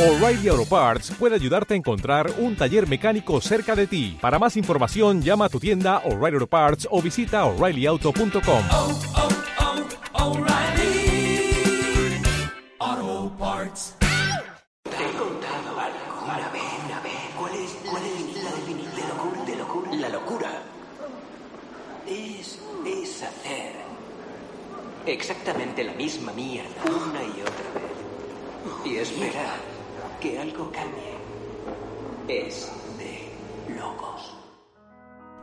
O'Reilly Auto Parts puede ayudarte a encontrar un taller mecánico cerca de ti. Para más información, llama a tu tienda O'Reilly Auto Parts o visita oreillyauto.com. oh, oh, O'Reilly Auto Parts. ¿Te he contado alguna vez, una vez, cuál es, cuál es la definición de locura? de locura? La locura es, es hacer exactamente la misma mierda una y otra vez. Y esperar que algo cambie. Es de locos.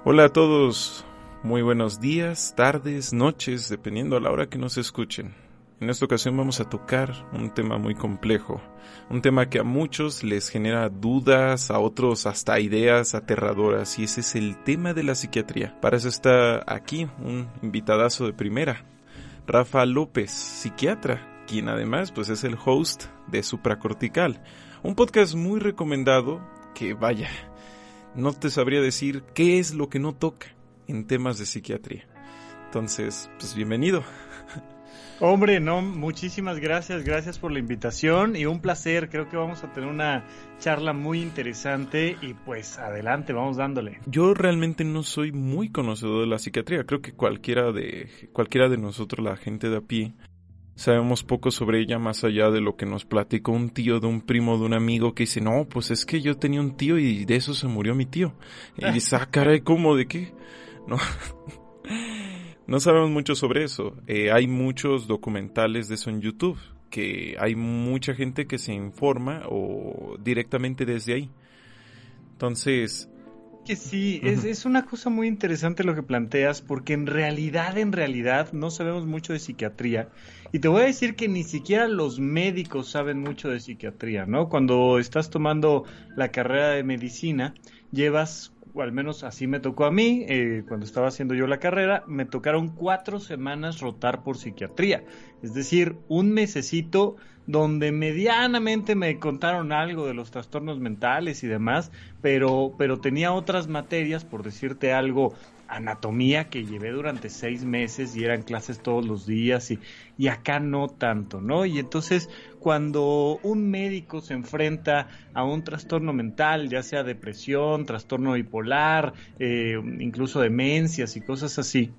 Hola a todos, muy buenos días, tardes, noches, dependiendo a la hora que nos escuchen. En esta ocasión vamos a tocar un tema muy complejo, un tema que a muchos les genera dudas, a otros hasta ideas aterradoras, y ese es el tema de la psiquiatría. Para eso está aquí un invitadazo de primera, Rafa López, psiquiatra, quien además pues es el host de Supracortical, un podcast muy recomendado que vaya, no te sabría decir qué es lo que no toca en temas de psiquiatría. Entonces, pues bienvenido. Hombre, no, muchísimas gracias, gracias por la invitación y un placer, creo que vamos a tener una charla muy interesante y pues adelante, vamos dándole. Yo realmente no soy muy conocedor de la psiquiatría, creo que cualquiera de cualquiera de nosotros, la gente de a pie, sabemos poco sobre ella más allá de lo que nos platicó un tío de un primo de un amigo que dice, no, pues es que yo tenía un tío y de eso se murió mi tío. Y dice, ah, caray, ¿cómo? ¿De qué? No. No sabemos mucho sobre eso. Eh, hay muchos documentales de eso en YouTube, que hay mucha gente que se informa o directamente desde ahí. Entonces, Que sí, es, es una cosa muy interesante lo que planteas, porque en realidad, en realidad, no sabemos mucho de psiquiatría. Y te voy a decir que ni siquiera los médicos saben mucho de psiquiatría, ¿no? Cuando estás tomando la carrera de medicina, llevas o al menos así me tocó a mí, eh, cuando estaba haciendo yo la carrera, me tocaron cuatro semanas rotar por psiquiatría. Es decir, un mesecito donde medianamente me contaron algo de los trastornos mentales y demás, pero, pero tenía otras materias, por decirte algo, anatomía que llevé durante seis meses y eran clases todos los días y, y acá no tanto, ¿no? Y entonces cuando un médico se enfrenta a un trastorno mental, ya sea depresión, trastorno bipolar, eh, incluso demencias y cosas así,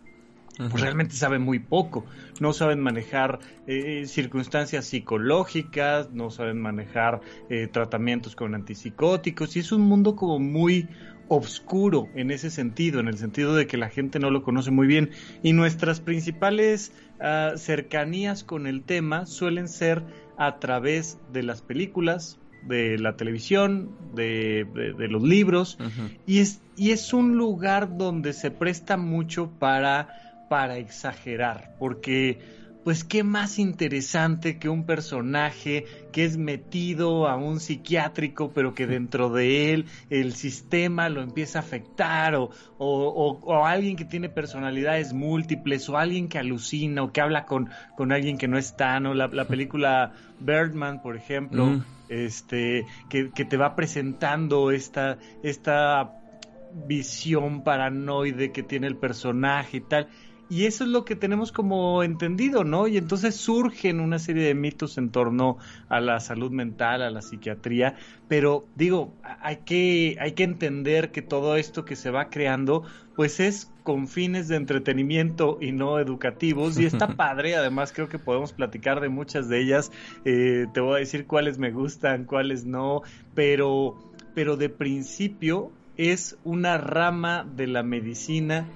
pues realmente saben muy poco. No saben manejar eh, circunstancias psicológicas, no saben manejar eh, tratamientos con antipsicóticos y es un mundo como muy obscuro en ese sentido, en el sentido de que la gente no lo conoce muy bien y nuestras principales uh, cercanías con el tema suelen ser a través de las películas, de la televisión, de, de, de los libros, uh -huh. y, es, y es un lugar donde se presta mucho para, para exagerar, porque pues qué más interesante que un personaje que es metido a un psiquiátrico, pero que dentro de él el sistema lo empieza a afectar, o, o, o, o, alguien que tiene personalidades múltiples, o alguien que alucina, o que habla con, con alguien que no está, ¿no? La, la película Birdman, por ejemplo, mm. este, que, que, te va presentando esta, esta visión paranoide que tiene el personaje y tal y eso es lo que tenemos como entendido, ¿no? Y entonces surgen una serie de mitos en torno a la salud mental, a la psiquiatría, pero digo, hay que, hay que entender que todo esto que se va creando, pues es con fines de entretenimiento y no educativos, y está padre, además creo que podemos platicar de muchas de ellas, eh, te voy a decir cuáles me gustan, cuáles no, pero, pero de principio es una rama de la medicina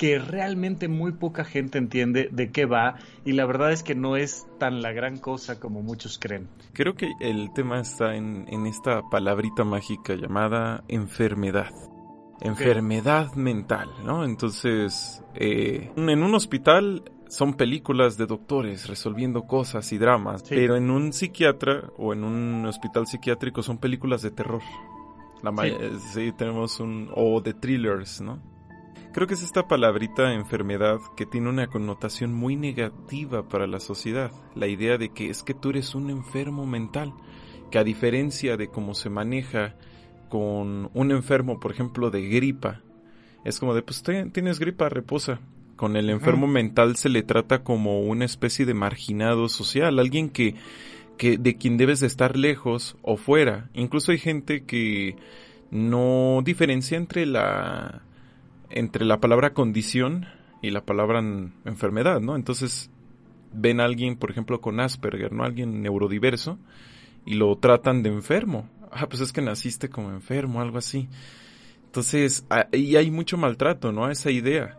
que realmente muy poca gente entiende de qué va y la verdad es que no es tan la gran cosa como muchos creen. Creo que el tema está en, en esta palabrita mágica llamada enfermedad. Enfermedad okay. mental, ¿no? Entonces, eh, en un hospital son películas de doctores resolviendo cosas y dramas, sí. pero en un psiquiatra o en un hospital psiquiátrico son películas de terror. La sí. sí, tenemos un... o de thrillers, ¿no? Creo que es esta palabrita enfermedad que tiene una connotación muy negativa para la sociedad. La idea de que es que tú eres un enfermo mental, que a diferencia de cómo se maneja con un enfermo, por ejemplo, de gripa, es como de, pues tienes gripa, reposa. Con el enfermo mental se le trata como una especie de marginado social, alguien que que de quien debes de estar lejos o fuera. Incluso hay gente que no diferencia entre la entre la palabra condición y la palabra enfermedad, ¿no? Entonces ven a alguien, por ejemplo, con Asperger, ¿no? Alguien neurodiverso y lo tratan de enfermo. Ah, pues es que naciste como enfermo, algo así. Entonces, ahí hay mucho maltrato, ¿no? A esa idea.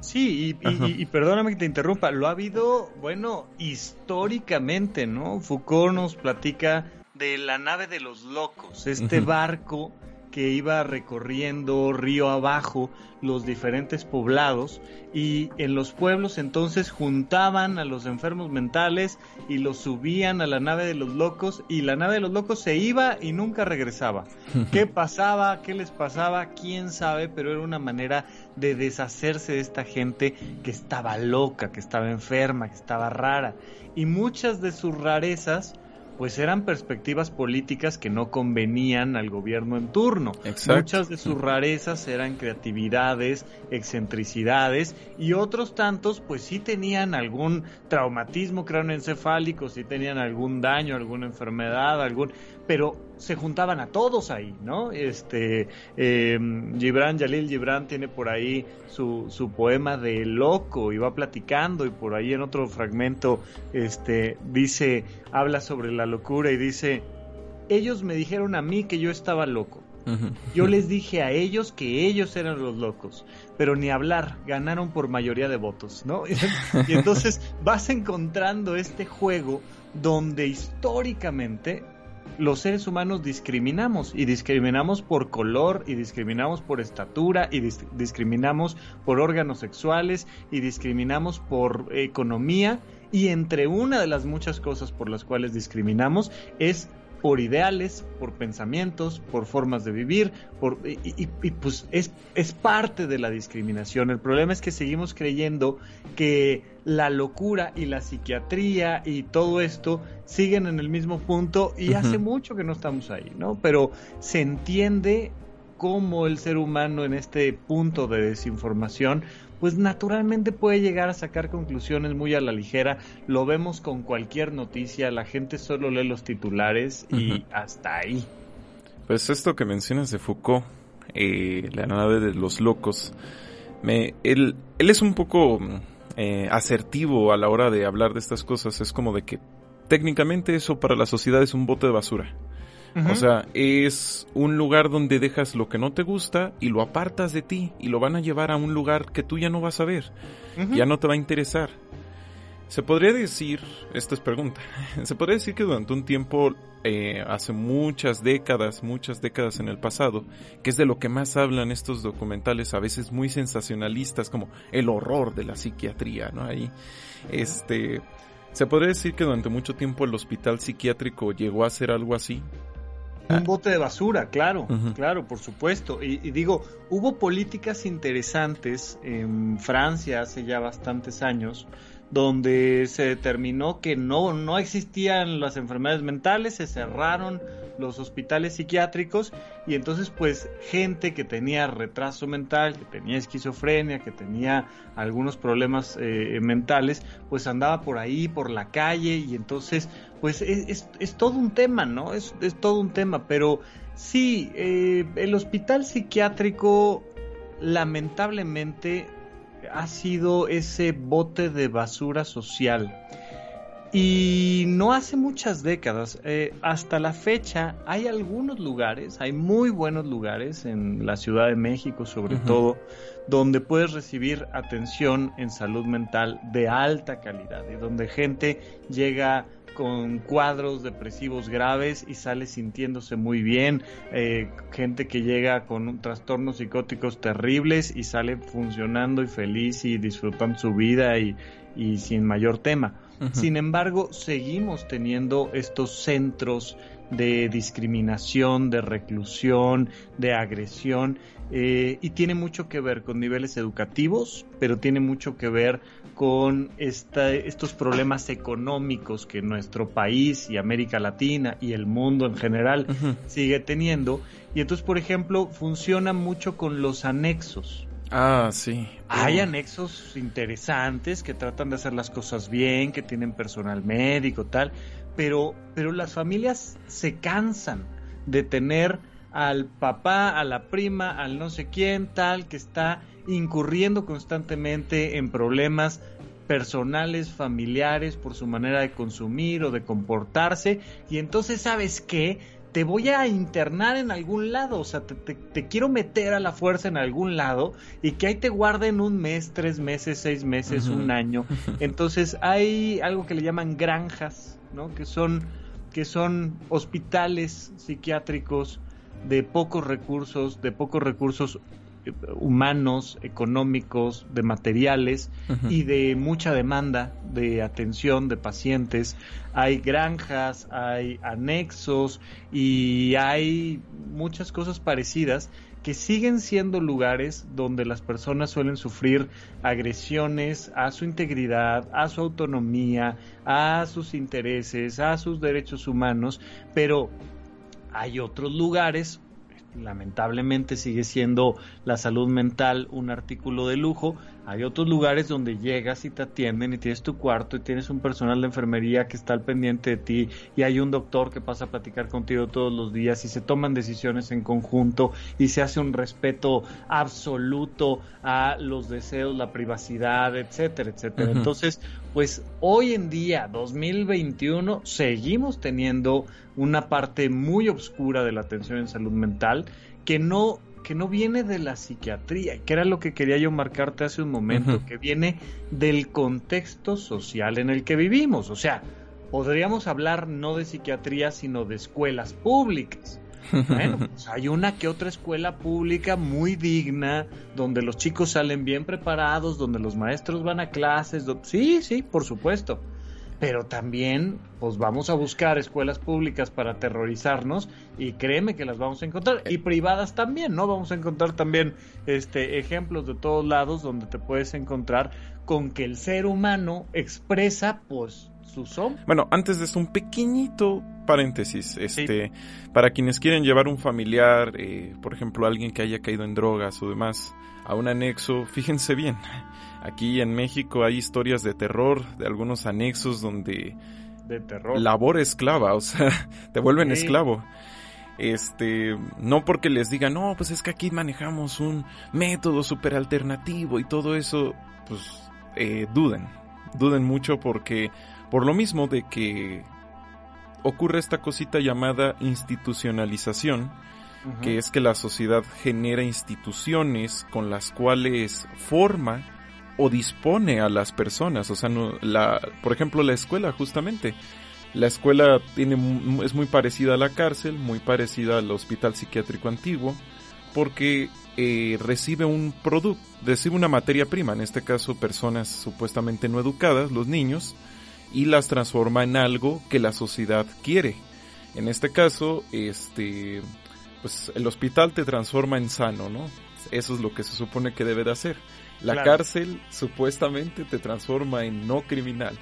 Sí, y, perdóname que te interrumpa, lo ha habido, bueno, históricamente, ¿no? Foucault nos platica de la nave de los locos, este barco que iba recorriendo río abajo los diferentes poblados y en los pueblos entonces juntaban a los enfermos mentales y los subían a la nave de los locos y la nave de los locos se iba y nunca regresaba. ¿Qué pasaba? ¿Qué les pasaba? ¿Quién sabe? Pero era una manera de deshacerse de esta gente que estaba loca, que estaba enferma, que estaba rara. Y muchas de sus rarezas pues eran perspectivas políticas que no convenían al gobierno en turno. Muchas de sus rarezas eran creatividades, excentricidades y otros tantos pues sí tenían algún traumatismo craneoencefálico, sí tenían algún daño, alguna enfermedad, algún pero se juntaban a todos ahí, ¿no? Este, eh, Gibran, Jalil Gibran tiene por ahí su, su poema de loco y va platicando y por ahí en otro fragmento, este, dice, habla sobre la locura y dice, ellos me dijeron a mí que yo estaba loco. Yo les dije a ellos que ellos eran los locos, pero ni hablar, ganaron por mayoría de votos, ¿no? y entonces vas encontrando este juego donde históricamente los seres humanos discriminamos y discriminamos por color y discriminamos por estatura y discriminamos por órganos sexuales y discriminamos por economía y entre una de las muchas cosas por las cuales discriminamos es por ideales, por pensamientos, por formas de vivir, por, y, pues es, es parte de la discriminación. El problema es que seguimos creyendo que la locura y la psiquiatría y todo esto siguen en el mismo punto y hace mucho que no estamos ahí, ¿no? Pero se entiende cómo el ser humano en este punto de desinformación pues naturalmente puede llegar a sacar conclusiones muy a la ligera. Lo vemos con cualquier noticia, la gente solo lee los titulares y hasta ahí. Pues esto que mencionas de Foucault, eh, la nave de los locos, me, él, él es un poco eh, asertivo a la hora de hablar de estas cosas. Es como de que técnicamente eso para la sociedad es un bote de basura. O sea, es un lugar donde dejas lo que no te gusta y lo apartas de ti y lo van a llevar a un lugar que tú ya no vas a ver, ya no te va a interesar. Se podría decir, esta es pregunta, se podría decir que durante un tiempo, eh, hace muchas décadas, muchas décadas en el pasado, que es de lo que más hablan estos documentales, a veces muy sensacionalistas, como el horror de la psiquiatría, ¿no? Ahí, este, se podría decir que durante mucho tiempo el hospital psiquiátrico llegó a ser algo así, un bote de basura, claro, claro, por supuesto. Y, digo, hubo políticas interesantes en Francia hace ya bastantes años, donde se determinó que no, no existían las enfermedades mentales, se cerraron los hospitales psiquiátricos y entonces pues gente que tenía retraso mental, que tenía esquizofrenia, que tenía algunos problemas eh, mentales, pues andaba por ahí, por la calle y entonces pues es, es, todo un tema, ¿no? Es, es, todo un tema, pero sí, eh, el hospital psiquiátrico lamentablemente ha sido ese bote de basura social. Y no hace muchas décadas, eh, hasta la fecha, hay algunos lugares, hay muy buenos lugares en la Ciudad de México sobre todo, donde puedes recibir atención en salud mental de alta calidad y donde gente llega con cuadros depresivos graves y sale sintiéndose muy bien, eh, gente que llega con trastornos psicóticos terribles y sale funcionando y feliz y disfrutando su vida y, y sin mayor tema. Sin embargo, seguimos teniendo estos centros de discriminación, de reclusión, de agresión, eh, y tiene mucho que ver con niveles educativos, pero tiene mucho que ver con esta, estos problemas económicos que nuestro país y América Latina y el mundo en general sigue teniendo. Y entonces, por ejemplo, funciona mucho con los anexos. Ah, sí. Hay anexos interesantes que tratan de hacer las cosas bien, que tienen personal médico, tal, pero, pero las familias se cansan de tener al papá, a la prima, al no sé quién, tal, que está incurriendo constantemente en problemas personales, familiares, por su manera de consumir o de comportarse, y entonces, ¿sabes qué? Te voy a internar en algún lado, o sea, te, te- te quiero meter a la fuerza en algún lado y que ahí te guarden un mes, tres meses, seis meses, un año. Entonces hay algo que le llaman granjas, ¿no? Que son, que son hospitales psiquiátricos de pocos recursos, de pocos recursos eh, humanos, económicos, de materiales y de mucha demanda de atención de pacientes. Hay granjas, hay anexos y hay muchas cosas parecidas que siguen siendo lugares donde las personas suelen sufrir agresiones a su integridad, a su autonomía, a sus intereses, a sus derechos humanos, pero hay otros lugares, lamentablemente sigue siendo la salud mental un artículo de lujo, hay otros lugares donde llegas y te atienden y tienes tu cuarto y tienes un personal de enfermería que está al pendiente de ti y hay un doctor que pasa a platicar contigo todos los días y se toman decisiones en conjunto y se hace un respeto absoluto a los deseos, la privacidad, etcétera, etcétera. Entonces, pues hoy en día, 2021, seguimos teniendo una parte muy oscura de la atención en salud mental que no que no viene de la psiquiatría, que era lo que quería yo marcarte hace un momento, que viene del contexto social en el que vivimos. O sea, podríamos hablar no de psiquiatría, sino de escuelas públicas. Bueno, pues hay una que otra escuela pública muy digna, donde los chicos salen bien preparados, donde los maestros van a clases. Sí, sí, por supuesto. Pero también, pues vamos a buscar escuelas públicas para aterrorizarnos y créeme que las vamos a encontrar. Y privadas también, ¿no? Vamos a encontrar también este, ejemplos de todos lados donde te puedes encontrar con que el ser humano expresa, pues, Bueno, antes de esto, un pequeñito paréntesis. Este, Para quienes quieren llevar un familiar, eh, por ejemplo, alguien que haya caído en drogas o demás, a un anexo, fíjense bien. Aquí en México hay historias de terror, de algunos anexos donde De terror. labor esclava, o sea, te vuelven Sí. esclavo. Este, no porque les digan, no, pues es que aquí manejamos un método súper alternativo y todo eso, pues eh, duden, duden mucho porque por lo mismo de que ocurre esta cosita llamada institucionalización, que es que la sociedad genera instituciones con las cuales forma o dispone a las personas, o sea, no, la, por ejemplo, la escuela justamente. La escuela tiene, es muy parecida a la cárcel, muy parecida al hospital psiquiátrico antiguo, porque eh, recibe un producto, recibe una materia prima, en este caso personas supuestamente no educadas, los niños, y las transforma en algo que la sociedad quiere. En este caso, este, pues el hospital te transforma en sano, ¿no? Eso es lo que se supone que debe de hacer. La Claro. cárcel supuestamente te transforma en no criminal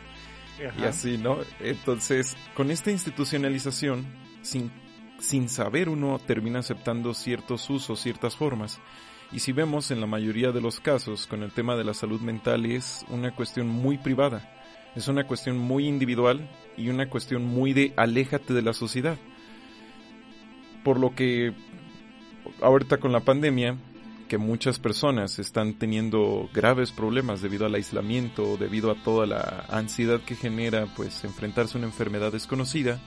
y así, ¿no? Entonces, con esta institucionalización, sin, sin saber uno termina aceptando ciertos usos, ciertas formas. Y si vemos en la mayoría de los casos con el tema de la salud mental es una cuestión muy privada, es una cuestión muy individual y una cuestión muy de aléjate de la sociedad. Por lo que ahorita con la pandemia, que muchas personas están teniendo graves problemas debido al aislamiento, debido a toda la ansiedad que genera pues enfrentarse a una enfermedad desconocida,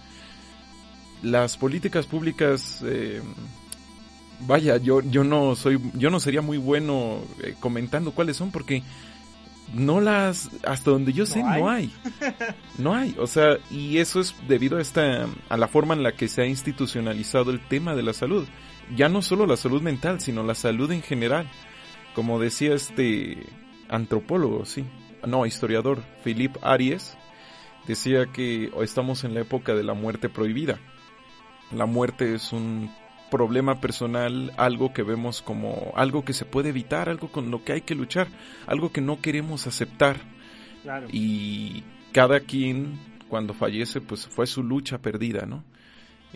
las políticas públicas eh, vaya, yo yo no soy yo no sería muy bueno eh, comentando cuáles son porque no las hasta donde yo sé no hay. no hay. O sea y eso es debido a esta a la forma en la que se ha institucionalizado el tema de la salud. Ya no solo la salud mental sino la salud en general. Como decía este antropólogo sí. No historiador Philip Aries decía que estamos en la época de la muerte prohibida. La muerte es un problema personal, algo que vemos como algo que se puede evitar, algo con lo que hay que luchar, algo que no queremos aceptar. Claro. Y cada quien cuando fallece pues fue su lucha perdida, ¿no?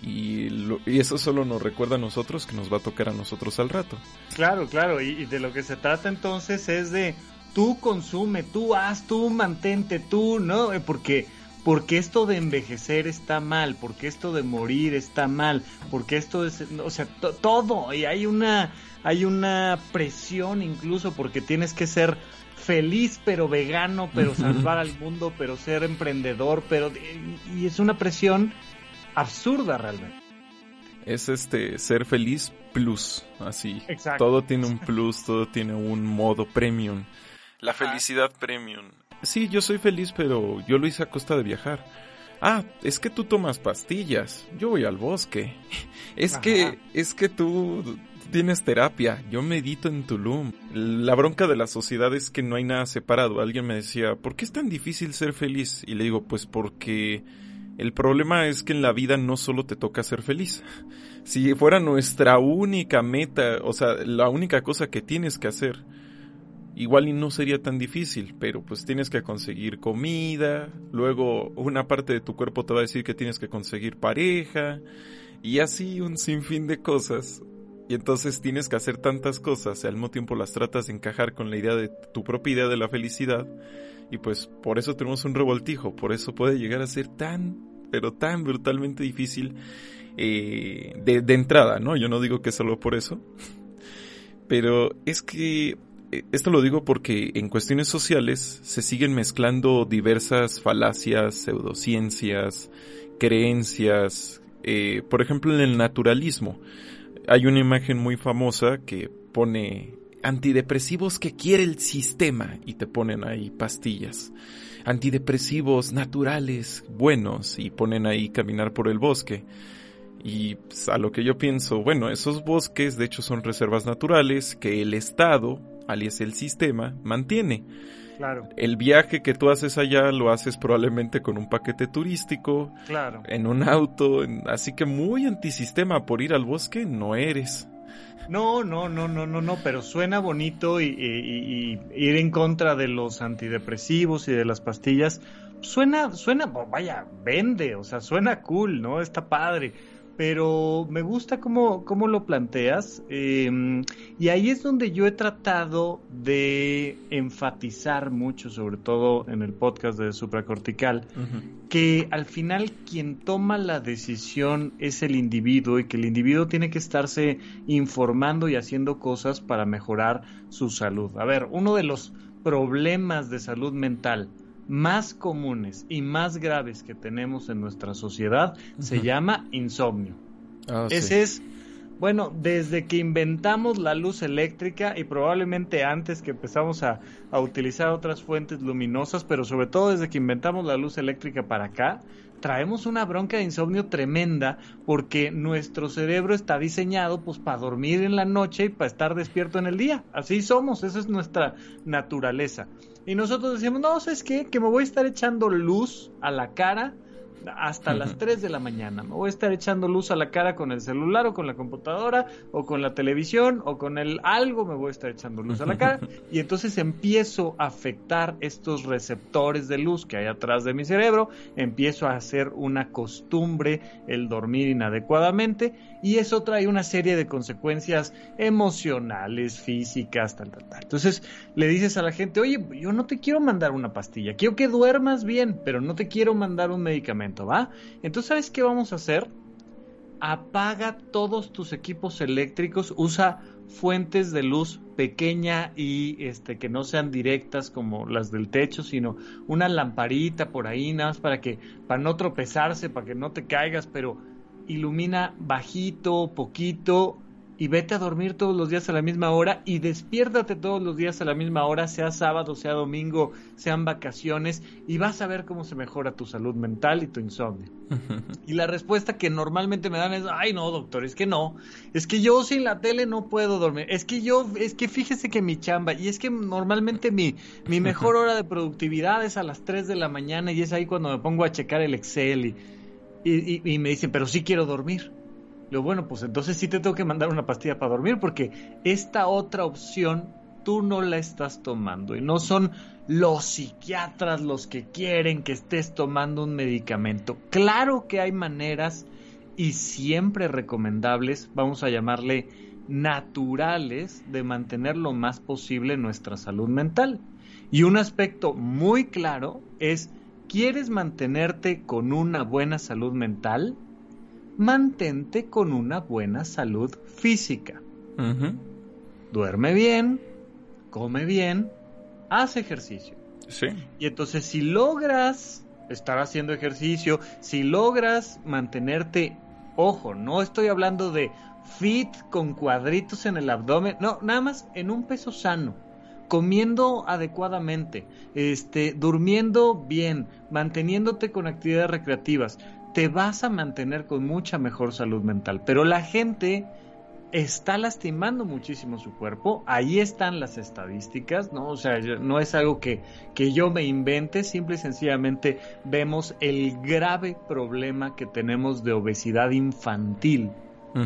Y, lo- y eso solo nos recuerda a nosotros que nos va a tocar a nosotros al rato. Claro, claro, y, y de lo que se trata entonces es de tú consume, tú haz, tú mantente, tú, ¿no? Eh, Porque, porque esto de envejecer está mal, porque esto de morir está mal, porque esto es, o sea, to- todo, y hay una, hay una presión incluso porque tienes que ser feliz pero vegano, pero salvar al mundo, pero ser emprendedor, pero, y es una presión absurda realmente. Es este ser feliz plus, así. Exacto. Todo tiene un plus, todo tiene un modo premium. La felicidad premium. Sí, yo soy feliz, pero yo lo hice a costa de viajar. Ah, es que tú tomas pastillas. Yo voy al bosque. Es Ajá. que es que tú tienes terapia. Yo medito en Tulum. La bronca de la sociedad es que no hay nada separado. Alguien me decía, "¿Por qué es tan difícil ser feliz?" Y le digo, "Pues porque el problema es que en la vida no solo te toca ser feliz. Si fuera nuestra única meta, o sea, la única cosa que tienes que hacer, igual y no sería tan difícil, pero pues tienes que conseguir comida, luego una parte de tu cuerpo te va a decir que tienes que conseguir pareja, y así un sinfín de cosas. Y entonces tienes que hacer tantas cosas y al mismo tiempo las tratas de encajar con la idea de tu propia idea de la felicidad. Y pues por eso tenemos un revoltijo, por eso puede llegar a ser tan, pero tan brutalmente difícil eh, de, de entrada, ¿no? Yo no digo que solo por eso. Pero es que esto lo digo porque en cuestiones sociales se siguen mezclando diversas falacias, pseudociencias, creencias. eh, por ejemplo, en el naturalismo hay una imagen muy famosa que pone antidepresivos que quiere el sistema y te ponen ahí pastillas. Antidepresivos naturales, buenos, y ponen ahí caminar por el bosque. Y pues, a lo que yo pienso, bueno, esos bosques de hecho son reservas naturales que el Estado, alias el sistema, mantiene. Claro, El viaje que tú haces allá lo haces probablemente con un paquete turístico, claro. en un auto, en- así que muy antisistema por ir al bosque no eres. No, no, no, no, no, no, pero suena bonito y, y- y- y ir en contra de los antidepresivos y de las pastillas. Suena, suena, vaya, vende, o sea, suena cool, ¿no? Está padre. Pero me gusta cómo, cómo lo planteas. eh, y ahí es donde yo he tratado de enfatizar mucho, sobre todo en el podcast de Supracortical, que al final quien toma la decisión es el individuo y que el individuo tiene que estarse informando y haciendo cosas para mejorar su salud. A ver, uno de los problemas de salud mental más comunes y más graves que tenemos en nuestra sociedad se llama insomnio. Ah, sí. Ese es, bueno, desde que inventamos la luz eléctrica y probablemente antes que empezamos a, a utilizar otras fuentes luminosas, pero sobre todo desde que inventamos la luz eléctrica para acá, traemos una bronca de insomnio tremenda porque nuestro cerebro está diseñado pues para dormir en la noche y para estar despierto en el día. Así somos, esa es nuestra naturaleza. Y nosotros decimos, no, ¿sabes qué? Que me voy a estar echando luz a la cara hasta las Ujú. 3 de la mañana. Me voy a estar echando luz a la cara con el celular o con la computadora o con la televisión o con el algo, me voy a estar echando luz a la cara y entonces empiezo a afectar estos receptores de luz que hay atrás de mi cerebro, empiezo a hacer una costumbre el dormir inadecuadamente y eso trae una serie de consecuencias emocionales, físicas, tal, tal, tal. Entonces le dices a la gente, oye, yo no te quiero mandar una pastilla, quiero que duermas bien, pero no te quiero mandar un medicamento, ¿va? Entonces, ¿sabes qué vamos a hacer? Apaga todos tus equipos eléctricos, usa fuentes de luz pequeña y este que no sean directas como las del techo, sino una lamparita por ahí nada más para que para no tropezarse, para que no te caigas, pero ilumina bajito, poquito y vete a dormir todos los días a la misma hora y despiértate todos los días a la misma hora, sea sábado, sea domingo, sean vacaciones y vas a ver cómo se mejora tu salud mental y tu insomnio. Y la respuesta que normalmente me dan es, ay no, doctor, es que no, es que yo sin la tele no puedo dormir, es que yo, es que fíjese que mi chamba, y es que normalmente mi, mi mejor hora de productividad es a las 3 de la mañana y es ahí cuando me pongo a checar el Excel y, y, me dicen, pero sí quiero dormir. Lo bueno, pues entonces sí te tengo que mandar una pastilla para dormir porque esta otra opción tú no la estás tomando y no son los psiquiatras los que quieren que estés tomando un medicamento. Claro que hay maneras y siempre recomendables, vamos a llamarle naturales, de mantener lo más posible nuestra salud mental. Y un aspecto muy claro es, ¿quieres mantenerte con una buena salud mental? Mantente con una buena salud física. Duerme bien, come bien, haz ejercicio. Sí. Y entonces si logras estar haciendo ejercicio, si logras mantenerte, ojo, no estoy hablando de fit con cuadritos en el abdomen, no, nada más en un peso sano, comiendo adecuadamente, este, durmiendo bien, manteniéndote con actividades recreativas, te vas a mantener con mucha mejor salud mental. Pero la gente está lastimando muchísimo su cuerpo. Ahí están las estadísticas, ¿no? O sea, no es algo que, que yo me invente, simple y sencillamente vemos el grave problema que tenemos de obesidad infantil.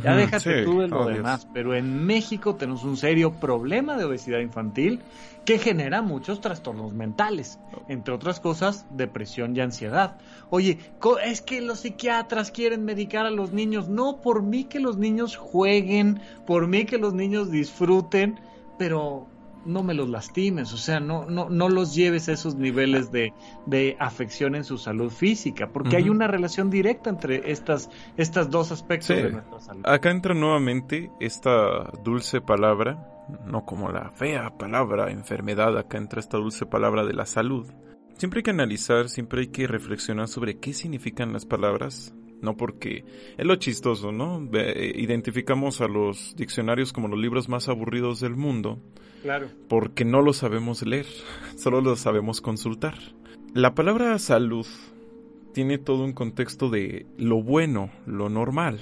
Ya déjate sí. tú de lo Oh, Dios. demás, pero en México tenemos un serio problema de obesidad infantil que genera muchos trastornos mentales, entre otras cosas, depresión y ansiedad. Oye, es que los psiquiatras quieren medicar a los niños. No, por mí que los niños jueguen, por mí que los niños disfruten, pero no me los lastimes, o sea, no, no, no los lleves a esos niveles de, de afección en su salud física, porque hay una relación directa entre estas, estas dos aspectos Sí. de nuestra salud. Acá entra nuevamente esta dulce palabra, no como la fea palabra enfermedad, acá entra esta dulce palabra de la salud. Siempre hay que analizar, siempre hay que reflexionar sobre qué significan las palabras, no porque es lo chistoso, ¿no? Ve- Identificamos a los diccionarios como los libros más aburridos del mundo Claro. porque no lo sabemos leer, solo lo sabemos consultar. La palabra salud tiene todo un contexto de lo bueno, lo normal,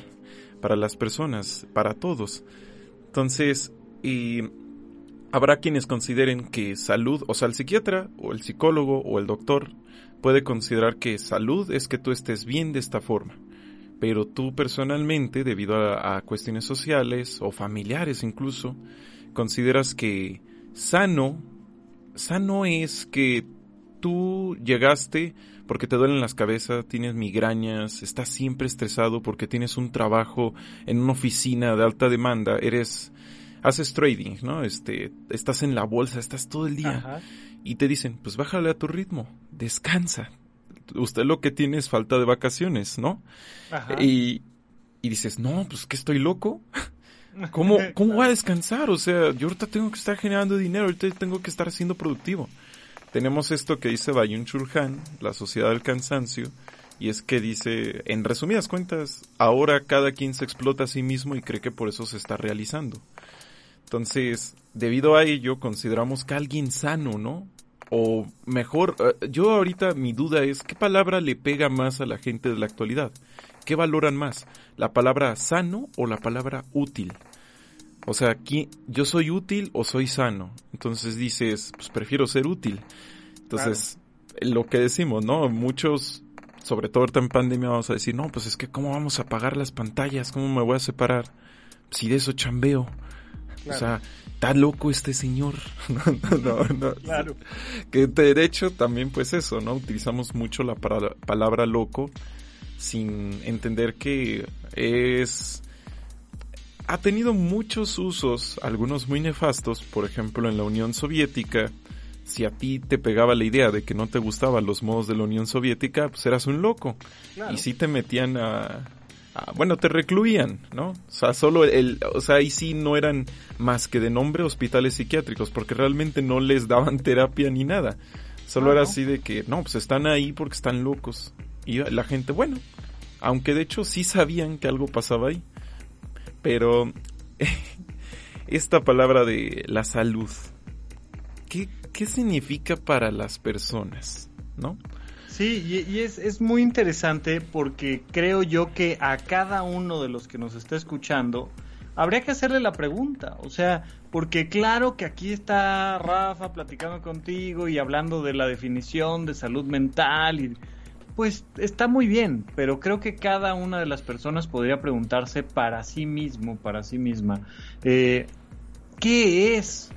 para las personas, para todos. Entonces, y habrá quienes consideren que salud, o sea, el psiquiatra, o el psicólogo, o el doctor, puede considerar que salud es que tú estés bien de esta forma. Pero tú personalmente, debido a, a cuestiones sociales o familiares incluso, consideras que sano, sano es que tú llegaste porque te duelen las cabezas, tienes migrañas, estás siempre estresado porque tienes un trabajo en una oficina de alta demanda, eres haces trading, ¿no? Este, estás en la bolsa, estás todo el día Ajá. y te dicen, "Pues bájale a tu ritmo, descansa." Usted lo que tiene es falta de vacaciones, ¿no? Ajá. Y, y dices, no, pues que estoy loco. ¿Cómo, ¿Cómo voy a descansar? O sea, yo ahorita tengo que estar generando dinero, ahorita tengo que estar siendo productivo. Tenemos esto que dice Bayun Chulhan, la sociedad del cansancio, y es que dice, en resumidas cuentas, ahora cada quien se explota a sí mismo y cree que por eso se está realizando. Entonces, debido a ello, consideramos que alguien sano, ¿no? O mejor, eh, yo ahorita mi duda es, ¿qué palabra le pega más a la gente de la actualidad? ¿Qué valoran más? ¿La palabra sano o la palabra útil? O sea, aquí yo soy útil o soy sano. Entonces dices, pues prefiero ser útil. Entonces, lo que decimos, ¿no? Muchos, sobre todo ahorita en pandemia, vamos a decir, no, pues es que cómo vamos a apagar las pantallas, cómo me voy a separar. Si de eso chambeo. O sea, está loco este señor. no, no, no. Claro. Que de hecho también pues eso, ¿no? Utilizamos mucho la palabra loco sin entender que es... Ha tenido muchos usos, algunos muy nefastos, por ejemplo en la Unión Soviética, si a ti te pegaba la idea de que no te gustaban los modos de la Unión Soviética, pues eras un loco. Claro. Y sí te metían a- bueno, te recluían, ¿no? O sea, solo el, o sea, ahí sí no eran más que de nombre hospitales psiquiátricos, porque realmente no les daban terapia ni nada. Solo No, era no. así de que, no, pues están ahí porque están locos. Y la gente, bueno, aunque de hecho sí sabían que algo pasaba ahí. Pero esta palabra de la salud, ¿qué, qué significa para las personas? ¿No? Sí, y, es, es muy interesante porque creo yo que a cada uno de los que nos está escuchando habría que hacerle la pregunta. O sea, porque claro que aquí está Rafa platicando contigo y hablando de la definición de salud mental y pues está muy bien, pero creo que cada una de las personas podría preguntarse para sí mismo, para sí misma, eh, ¿qué es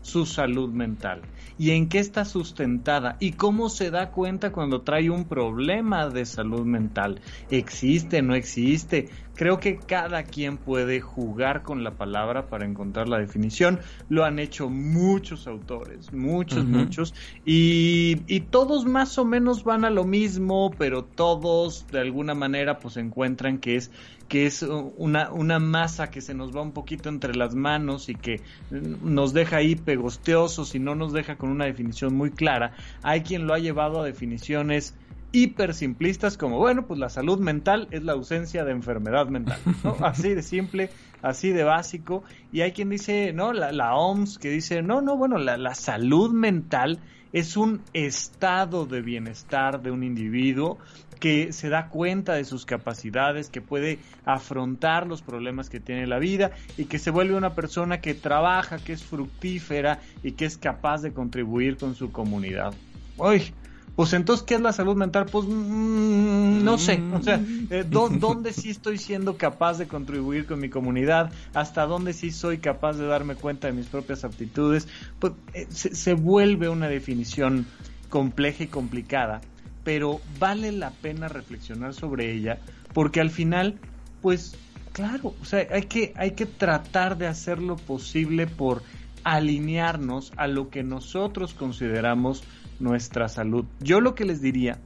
su salud mental? Y en qué está sustentada y cómo se da cuenta cuando trae un problema de salud mental. ¿Existe, no existe? Creo que cada quien puede jugar con la palabra para encontrar la definición. Lo han hecho muchos autores, muchos, muchos, y, y todos más o menos van a lo mismo, pero todos de alguna manera pues encuentran que es que es una, una masa que se nos va un poquito entre las manos y que nos deja ahí pegosteosos y no nos deja con una definición muy clara. Hay quien lo ha llevado a definiciones hiper simplistas como, bueno, pues la salud mental es la ausencia de enfermedad mental, ¿no? Así de simple, así de básico. Y hay quien dice, no, la, la OMS que dice, no, no, bueno, la, la salud mental es un estado de bienestar de un individuo que se da cuenta de sus capacidades, que puede afrontar los problemas que tiene la vida y que se vuelve una persona que trabaja, que es fructífera y que es capaz de contribuir con su comunidad. Uy, pues entonces, ¿qué es la salud mental? Pues mm, no sé, o sea, eh, ¿dónde sí estoy siendo capaz de contribuir con mi comunidad? ¿Hasta dónde sí soy capaz de darme cuenta de mis propias aptitudes? Pues eh, se, se vuelve una definición compleja y complicada pero vale la pena reflexionar sobre ella porque al final, pues claro, o sea, hay que, hay que tratar de hacer lo posible por alinearnos a lo que nosotros consideramos nuestra salud. Yo lo que les diría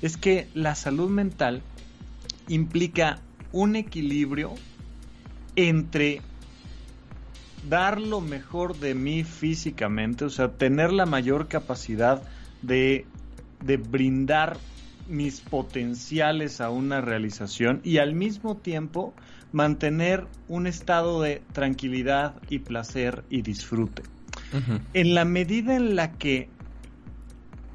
es que la salud mental implica un equilibrio entre dar lo mejor de mí físicamente, o sea, tener la mayor capacidad de de brindar mis potenciales a una realización y al mismo tiempo mantener un estado de tranquilidad y placer y disfrute. En la medida en la que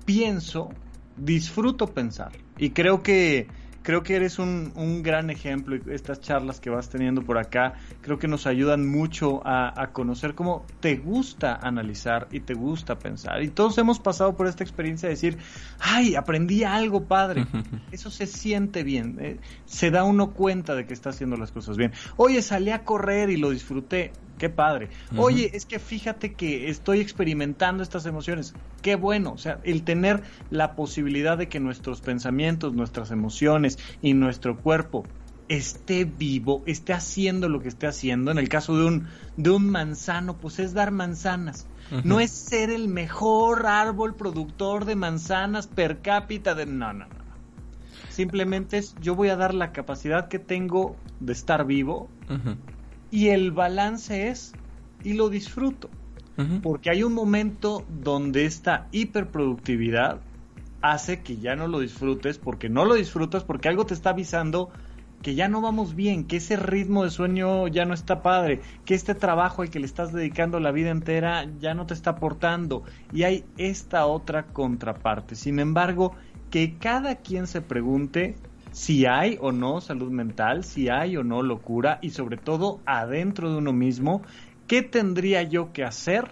pienso, disfruto pensar. Y creo que creo que eres un, un, gran ejemplo y estas charlas que vas teniendo por acá creo que nos ayudan mucho a, a, conocer cómo te gusta analizar y te gusta pensar. Y todos hemos pasado por esta experiencia de decir, ay, aprendí algo padre. Eso se siente bien. Eh, se da uno cuenta de que está haciendo las cosas bien. Oye, salí a correr y lo disfruté. Qué padre. Oye, es que fíjate que estoy experimentando estas emociones. Qué bueno. O sea, el tener la posibilidad de que nuestros pensamientos, nuestras emociones y nuestro cuerpo esté vivo, esté haciendo lo que esté haciendo. En el caso de un, de un manzano, pues es dar manzanas. No es ser el mejor árbol productor de manzanas per cápita de... No, no, no. Simplemente es yo voy a dar la capacidad que tengo de estar vivo y el balance es, y lo disfruto, uh -huh. porque hay un momento donde esta hiperproductividad hace que ya no lo disfrutes, porque no lo disfrutas, porque algo te está avisando que ya no vamos bien, que ese ritmo de sueño ya no está padre, que este trabajo al que le estás dedicando la vida entera ya no te está aportando. Y hay esta otra contraparte. Sin embargo, que cada quien se pregunte si hay o no salud mental, si hay o no locura y sobre todo adentro de uno mismo, ¿qué tendría yo que hacer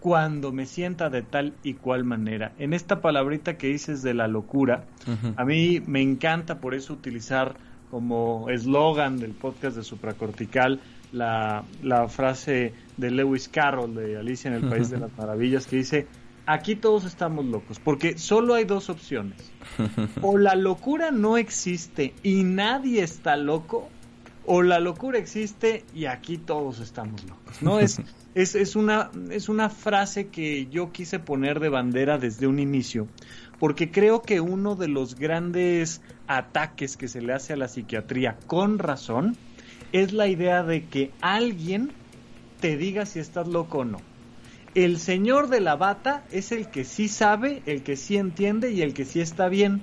cuando me sienta de tal y cual manera? En esta palabrita que dices de la locura, uh -huh. a mí me encanta por eso utilizar como eslogan del podcast de Supracortical la, la frase de Lewis Carroll de Alicia en el País uh -huh. de las Maravillas que dice aquí todos estamos locos, porque solo hay dos opciones. O la locura no existe y nadie está loco, o la locura existe y aquí todos estamos locos. No es, es, es, una, es una frase que yo quise poner de bandera desde un inicio, porque creo que uno de los grandes ataques que se le hace a la psiquiatría con razón es la idea de que alguien te diga si estás loco o no el señor de la bata es el que sí sabe, el que sí entiende y el que sí está bien.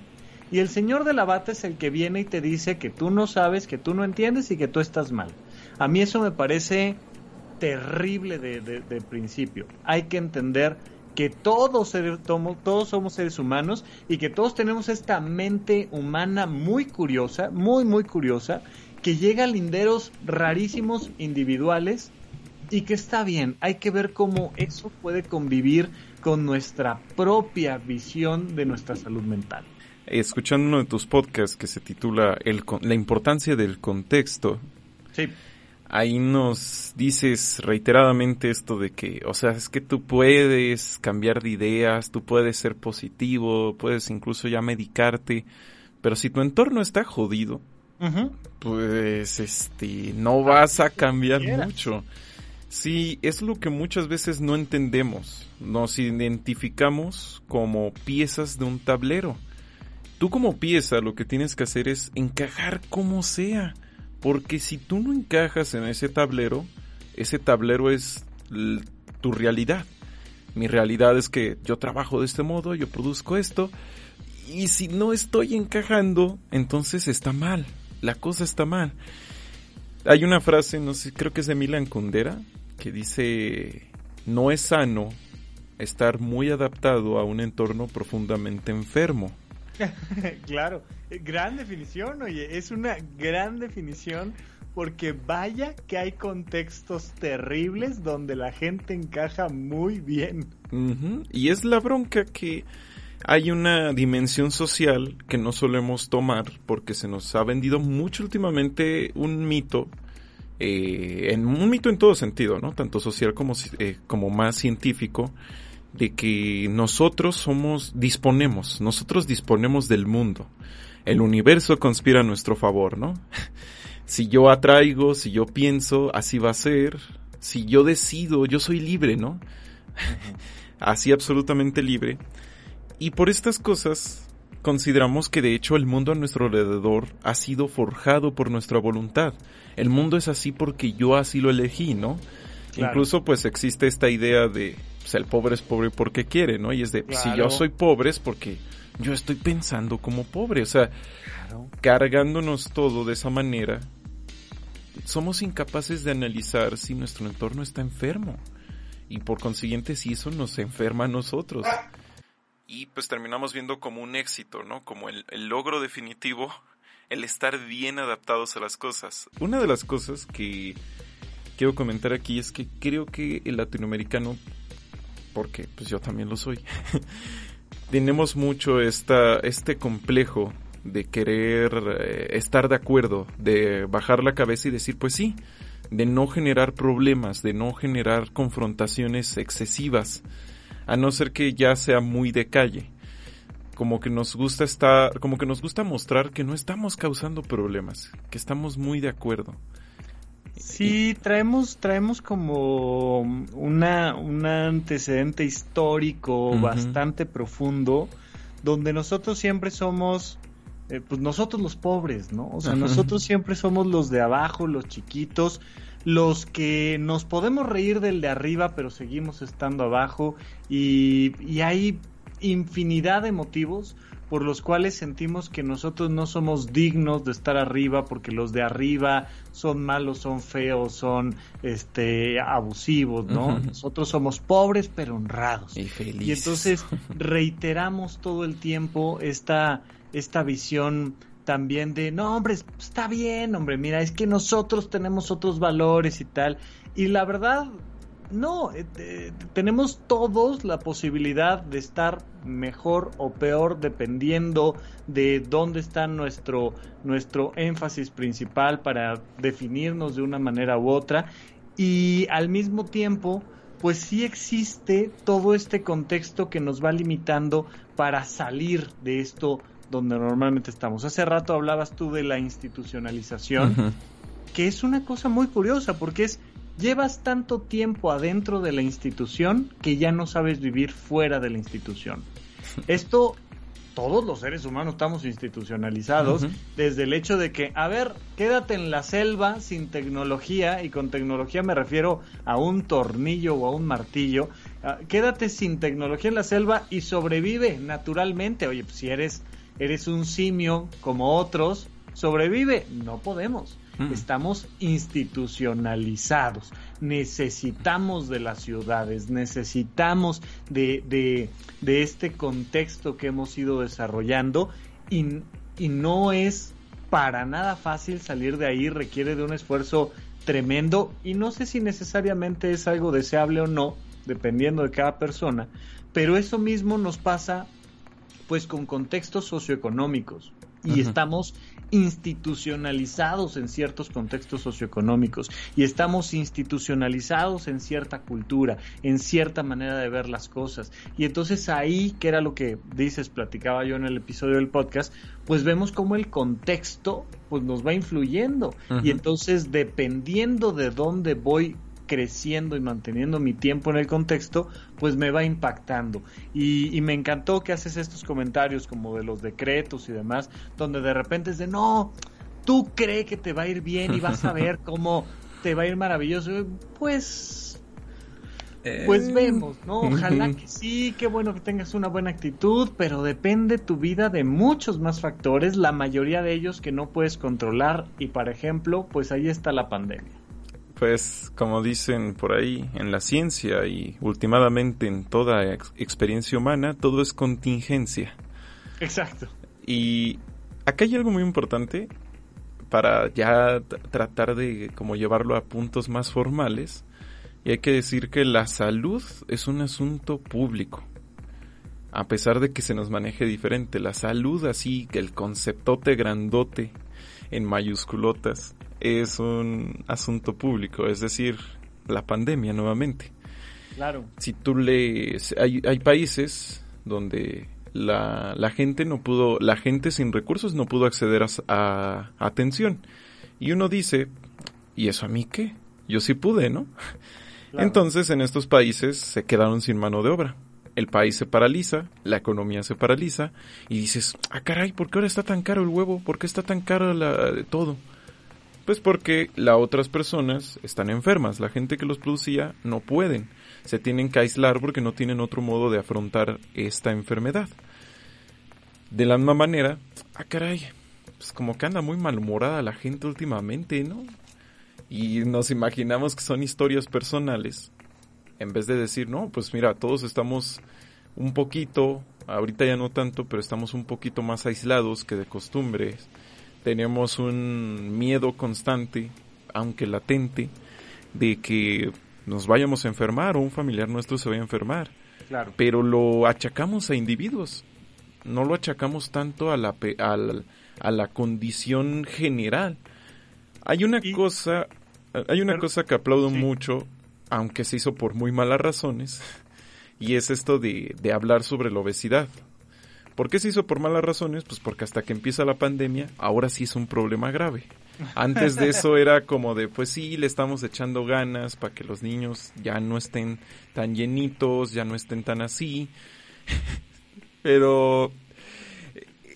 Y el señor de la bata es el que viene y te dice que tú no sabes, que tú no entiendes y que tú estás mal. A mí eso me parece terrible de, de, de principio. Hay que entender que todos, todos somos seres humanos y que todos tenemos esta mente humana muy curiosa, muy, muy curiosa, que llega a linderos rarísimos individuales y que está bien, hay que ver cómo eso puede convivir con nuestra propia visión de nuestra salud mental. Escuchando uno de tus podcasts que se titula el, La importancia del contexto, sí. ahí nos dices reiteradamente esto de que, o sea, es que tú puedes cambiar de ideas, tú puedes ser positivo, puedes incluso ya medicarte, pero si tu entorno está jodido, pues este no vas a cambiar mucho. Sí, es lo que muchas veces no entendemos. Nos identificamos como piezas de un tablero. Tú como pieza lo que tienes que hacer es encajar como sea. Porque si tú no encajas en ese tablero, ese tablero es tu realidad. Mi realidad es que yo trabajo de este modo, yo produzco esto. Y si no estoy encajando, entonces está mal. La cosa está mal. Hay una frase, no sé, creo que es de Milan Kundera, que dice, no es sano estar muy adaptado a un entorno profundamente enfermo. claro, gran definición, oye, es una gran definición porque vaya que hay contextos terribles donde la gente encaja muy bien. Y es la bronca que hay una dimensión social que no solemos tomar porque se nos ha vendido mucho últimamente un mito, eh, en un mito en todo sentido, ¿no? Tanto social como, eh, como más científico, de que nosotros somos, disponemos, nosotros disponemos del mundo. El universo conspira a nuestro favor, ¿no? si yo atraigo, si yo pienso, así va a ser. Si yo decido, yo soy libre, ¿no? así absolutamente libre. Y por estas cosas, consideramos que de hecho el mundo a nuestro alrededor ha sido forjado por nuestra voluntad. El mundo es así porque yo así lo elegí, ¿no? Incluso pues existe esta idea de pues, el pobre es pobre porque quiere, ¿no? Y es de si yo soy pobre es porque yo estoy pensando como pobre, o sea, cargándonos todo de esa manera, somos incapaces de analizar si nuestro entorno está enfermo y por consiguiente si eso nos enferma a nosotros y pues terminamos viendo como un éxito, ¿no? Como el, logro definitivo, el estar bien adaptados a las cosas. Una de las cosas que quiero comentar aquí es que creo que el latinoamericano, porque pues yo también lo soy, tenemos mucho esta, este complejo de querer eh, estar de acuerdo, de bajar la cabeza y decir, pues sí, de no generar problemas, de no generar confrontaciones excesivas a no ser que ya sea muy de calle. Como que nos gusta estar, como que nos gusta mostrar que no estamos causando problemas, que estamos muy de acuerdo. Sí, traemos, traemos como una, un antecedente histórico bastante profundo, donde nosotros siempre somos, eh, pues nosotros los pobres, ¿no? O sea, nosotros siempre somos los de abajo, los chiquitos, los que nos podemos reír del de arriba, pero seguimos estando abajo, y, hay infinidad de motivos por los cuales sentimos que nosotros no somos dignos de estar arriba porque los de arriba son malos, son feos, son este abusivos, ¿no? Nosotros somos pobres pero honrados. Y felices. Y entonces reiteramos todo el tiempo esta esta visión también de, no, hombre, está bien, hombre, mira, es que nosotros tenemos otros valores y tal. Y la verdad, no, eh, tenemos todos la posibilidad de estar mejor o peor dependiendo de dónde está nuestro, nuestro énfasis principal para definirnos de una manera u otra. Y al mismo tiempo, pues sí existe todo este contexto que nos va limitando para salir de esto donde normalmente estamos. Hace rato hablabas tú de la institucionalización, que es una cosa muy curiosa porque es llevas tanto tiempo adentro de la institución que ya no sabes vivir fuera de la institución. Esto todos los seres humanos estamos institucionalizados desde el hecho de que, a ver, quédate en la selva sin tecnología, y con tecnología me refiero a un tornillo o a un martillo, ah, quédate sin tecnología en la selva y sobrevive naturalmente. Oye, pues si eres eres un simio como otros, sobrevive. No podemos. Mm. Estamos institucionalizados. Necesitamos de las ciudades, necesitamos de, de, de este contexto que hemos ido desarrollando y, y no es para nada fácil salir de ahí, requiere de un esfuerzo tremendo y no sé si necesariamente es algo deseable o no, dependiendo de cada persona, pero eso mismo nos pasa pues con contextos socioeconómicos y estamos institucionalizados en ciertos contextos socioeconómicos y estamos institucionalizados en cierta cultura, en cierta manera de ver las cosas. Y entonces ahí, que era lo que dices, platicaba yo en el episodio del podcast, pues vemos cómo el contexto pues nos va influyendo. Y entonces dependiendo de dónde voy creciendo y manteniendo mi tiempo en el contexto, pues me va impactando. Y, me encantó que haces estos comentarios como de los decretos y demás, donde de repente es de, no, tú crees que te va a ir bien y vas a ver cómo te va a ir maravilloso. Pues... Pues eh. vemos, ¿no? Ojalá que sí, qué bueno que tengas una buena actitud, pero depende tu vida de muchos más factores, la mayoría de ellos que no puedes controlar y, por ejemplo, pues ahí está la pandemia pues como dicen por ahí en la ciencia y últimamente en toda experiencia humana, todo es contingencia. Exacto. Y acá hay algo muy importante para ya tratar de como llevarlo a puntos más formales. Y hay que decir que la salud es un asunto público. A pesar de que se nos maneje diferente, la salud así, que el conceptote grandote en mayúsculotas es un asunto público, es decir, la pandemia nuevamente. Claro. Si tú lees, hay, hay países donde la, la, gente no pudo, la gente sin recursos no pudo acceder a, atención. Y uno dice, ¿y eso a mí qué? Yo sí pude, ¿no? Entonces en estos países se quedaron sin mano de obra. El país se paraliza, la economía se paraliza y dices, ah caray, ¿por qué ahora está tan caro el huevo? ¿Por qué está tan caro la, todo? Pues porque las otras personas están enfermas, la gente que los producía no pueden, se tienen que aislar porque no tienen otro modo de afrontar esta enfermedad. De la misma manera, ah caray, pues como que anda muy malhumorada la gente últimamente, ¿no? Y nos imaginamos que son historias personales, en vez de decir, no, pues mira, todos estamos un poquito, ahorita ya no tanto, pero estamos un poquito más aislados que de costumbres tenemos un miedo constante, aunque latente, de que nos vayamos a enfermar o un familiar nuestro se vaya a enfermar. Claro. Pero lo achacamos a individuos, no lo achacamos tanto a la, a la, condición general. Hay una cosa, hay una cosa que aplaudo mucho, aunque se hizo por muy malas razones, y es esto de, de hablar sobre la obesidad. ¿Por qué se hizo por malas razones? Pues porque hasta que empieza la pandemia, ahora sí es un problema grave. Antes de eso era como de, pues sí, le estamos echando ganas para que los niños ya no estén tan llenitos, ya no estén tan así. Pero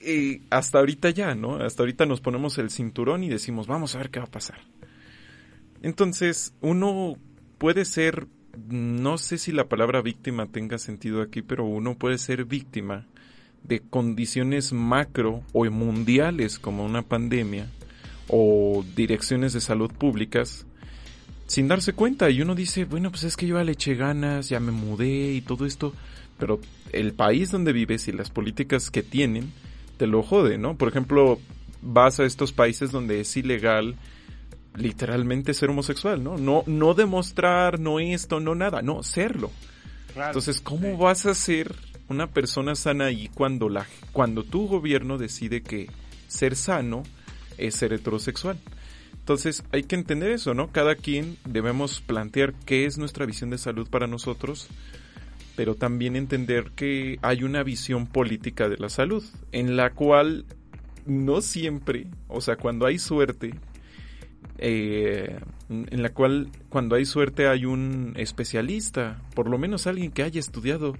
eh, hasta ahorita ya, ¿no? Hasta ahorita nos ponemos el cinturón y decimos, vamos a ver qué va a pasar. Entonces, uno puede ser, no sé si la palabra víctima tenga sentido aquí, pero uno puede ser víctima de condiciones macro o mundiales como una pandemia o direcciones de salud públicas sin darse cuenta y uno dice, bueno, pues es que yo ya le eché ganas, ya me mudé y todo esto, pero el país donde vives y las políticas que tienen te lo jode, ¿no? Por ejemplo, vas a estos países donde es ilegal literalmente ser homosexual, ¿no? No no demostrar, no esto, no nada, no serlo. Entonces, ¿cómo vas a ser una persona sana ahí cuando, la, cuando tu gobierno decide que ser sano es ser heterosexual. Entonces hay que entender eso, ¿no? Cada quien debemos plantear qué es nuestra visión de salud para nosotros, pero también entender que hay una visión política de la salud, en la cual no siempre, o sea, cuando hay suerte, eh, en la cual cuando hay suerte hay un especialista, por lo menos alguien que haya estudiado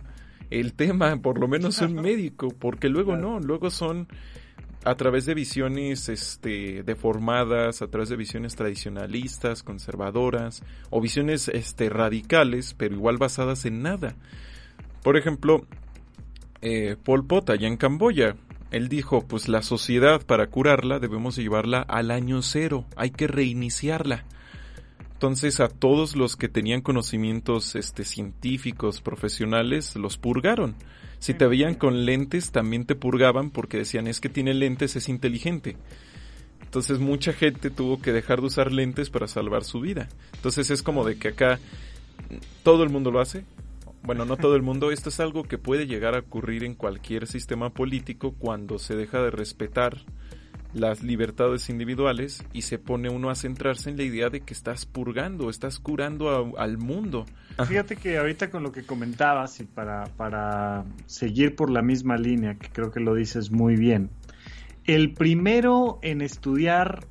el tema, por lo menos un médico, porque luego no, luego son a través de visiones este deformadas, a través de visiones tradicionalistas, conservadoras o visiones este radicales, pero igual basadas en nada. Por ejemplo, eh, Pol Pot allá en Camboya, él dijo, pues la sociedad para curarla debemos llevarla al año cero, hay que reiniciarla. Entonces a todos los que tenían conocimientos este, científicos, profesionales, los purgaron. Si te veían con lentes, también te purgaban porque decían, es que tiene lentes, es inteligente. Entonces mucha gente tuvo que dejar de usar lentes para salvar su vida. Entonces es como de que acá todo el mundo lo hace. Bueno, no todo el mundo. Esto es algo que puede llegar a ocurrir en cualquier sistema político cuando se deja de respetar las libertades individuales y se pone uno a centrarse en la idea de que estás purgando, estás curando a- al mundo. Fíjate que ahorita con lo que comentabas y para, para seguir por la misma línea, que creo que lo dices muy bien, el primero en estudiar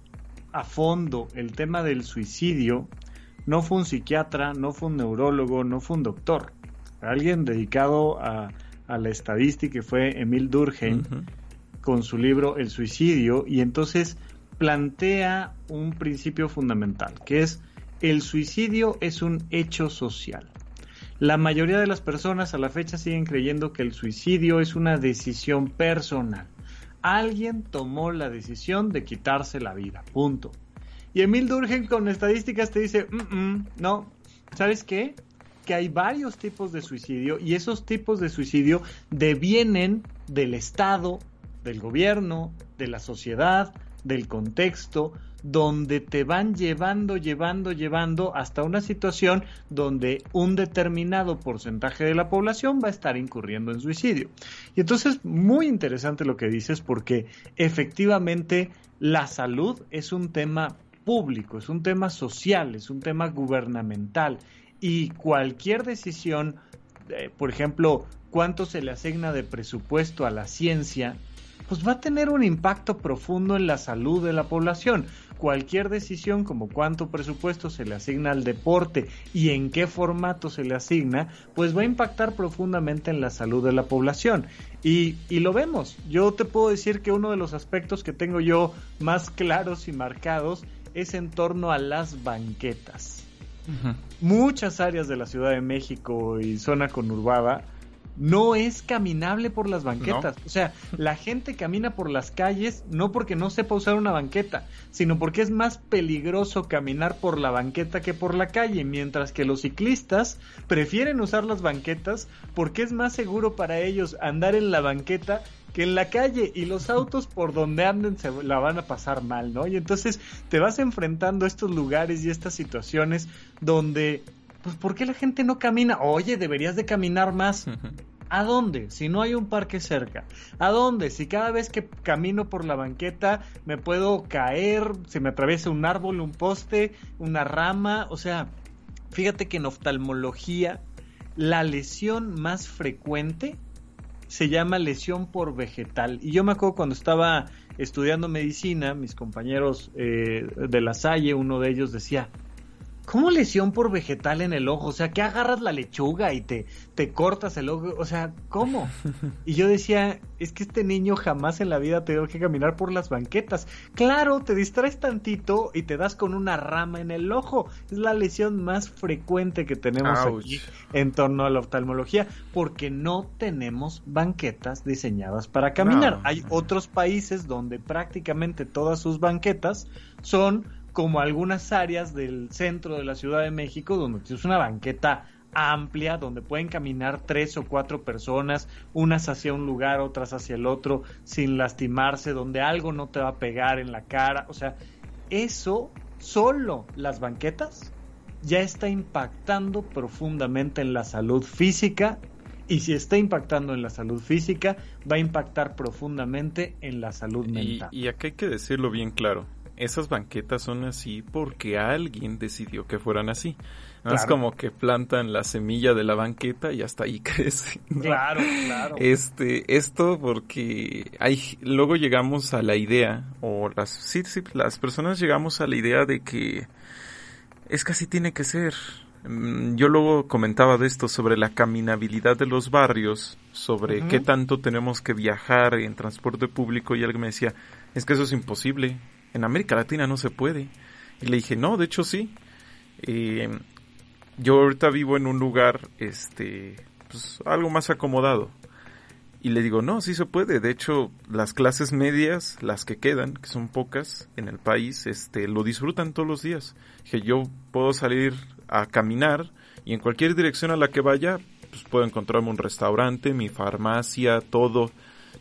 a fondo el tema del suicidio no fue un psiquiatra, no fue un neurólogo, no fue un doctor, alguien dedicado a, a la estadística que fue Emil Durkheim. Con su libro El suicidio y entonces plantea un principio fundamental, que es el suicidio es un hecho social. La mayoría de las personas a la fecha siguen creyendo que el suicidio es una decisión personal. Alguien tomó la decisión de quitarse la vida, punto. Y Emil Durkheim con estadísticas te dice, "Mm, mm, no, ¿sabes qué? Que hay varios tipos de suicidio y esos tipos de suicidio devienen del Estado, del gobierno, de la sociedad, del contexto, donde te van llevando, llevando, llevando hasta una situación donde un determinado porcentaje de la población va a estar incurriendo en suicidio. Y entonces, muy interesante lo que dices porque efectivamente la salud es un tema público, es un tema social, es un tema gubernamental y cualquier decisión, eh, por ejemplo, cuánto se le asigna de presupuesto a la ciencia, pues va a tener un impacto profundo en la salud de la población. Cualquier decisión como cuánto presupuesto se le asigna al deporte y en qué formato se le asigna, pues va a impactar profundamente en la salud de la población. Y, y lo vemos. Yo te puedo decir que uno de los aspectos que tengo yo más claros y marcados es en torno a las banquetas muchas áreas de la Ciudad de México y zona conurbada no es caminable por las banquetas. O sea, la gente camina por las calles no porque no sepa usar una banqueta, sino porque es más peligroso caminar por la banqueta que por la calle, mientras que los ciclistas prefieren usar las banquetas porque es más seguro para ellos andar en la banqueta que en la calle y los autos por donde anden se la van a pasar mal, ¿no? Y entonces te vas enfrentando a estos lugares y estas situaciones donde, pues, ¿por qué la gente no camina? Oye, deberías de caminar más. ¿A dónde? Si no hay un parque cerca. ¿A dónde? Si cada vez que camino por la banqueta me puedo caer, se me atraviesa un árbol, un poste, una rama. O sea, fíjate que en oftalmología la lesión más frecuente se llama lesión por vegetal. Y yo me acuerdo cuando estaba estudiando medicina, mis compañeros eh, de la Salle, uno de ellos decía, ¿cómo lesión por vegetal en el ojo? O sea, que agarras la lechuga y te, te cortas el ojo. O sea, ¿cómo? Y yo decía, es que este niño jamás en la vida te que caminar por las banquetas. Claro, te distraes tantito y te das con una rama en el ojo. Es la lesión más frecuente que tenemos Ouch. aquí en torno a la oftalmología, porque no tenemos banquetas diseñadas para caminar. No. Hay otros países donde prácticamente todas sus banquetas son como algunas áreas del centro de la Ciudad de México, donde tienes una banqueta amplia, donde pueden caminar tres o cuatro personas, unas hacia un lugar, otras hacia el otro, sin lastimarse, donde algo no te va a pegar en la cara. O sea, eso, solo las banquetas, ya está impactando profundamente en la salud física y si está impactando en la salud física, va a impactar profundamente en la salud Y, mental. y acá hay que decirlo bien claro. Esas banquetas son así porque alguien decidió que fueran así. No es como que plantan la semilla de la banqueta y hasta ahí crece. ¿no? Claro, claro. Este, esto porque hay, luego llegamos a la idea, o las, sí, sí, las personas llegamos a la idea de que es que así tiene que ser. Mm, Yo luego comentaba de esto sobre la caminabilidad de los barrios, sobre qué tanto tenemos que viajar en transporte público y alguien me decía, es que eso es imposible, en América Latina no se puede. Y le dije, no, de hecho sí. Eh, yo ahorita vivo en un lugar, este, pues algo más acomodado. Y le digo, no, sí se puede. De hecho, las clases medias, las que quedan, que son pocas en el país, este, lo disfrutan todos los días. Dije, yo puedo salir a caminar y en cualquier dirección a la que vaya, pues puedo encontrarme un restaurante, mi farmacia, todo.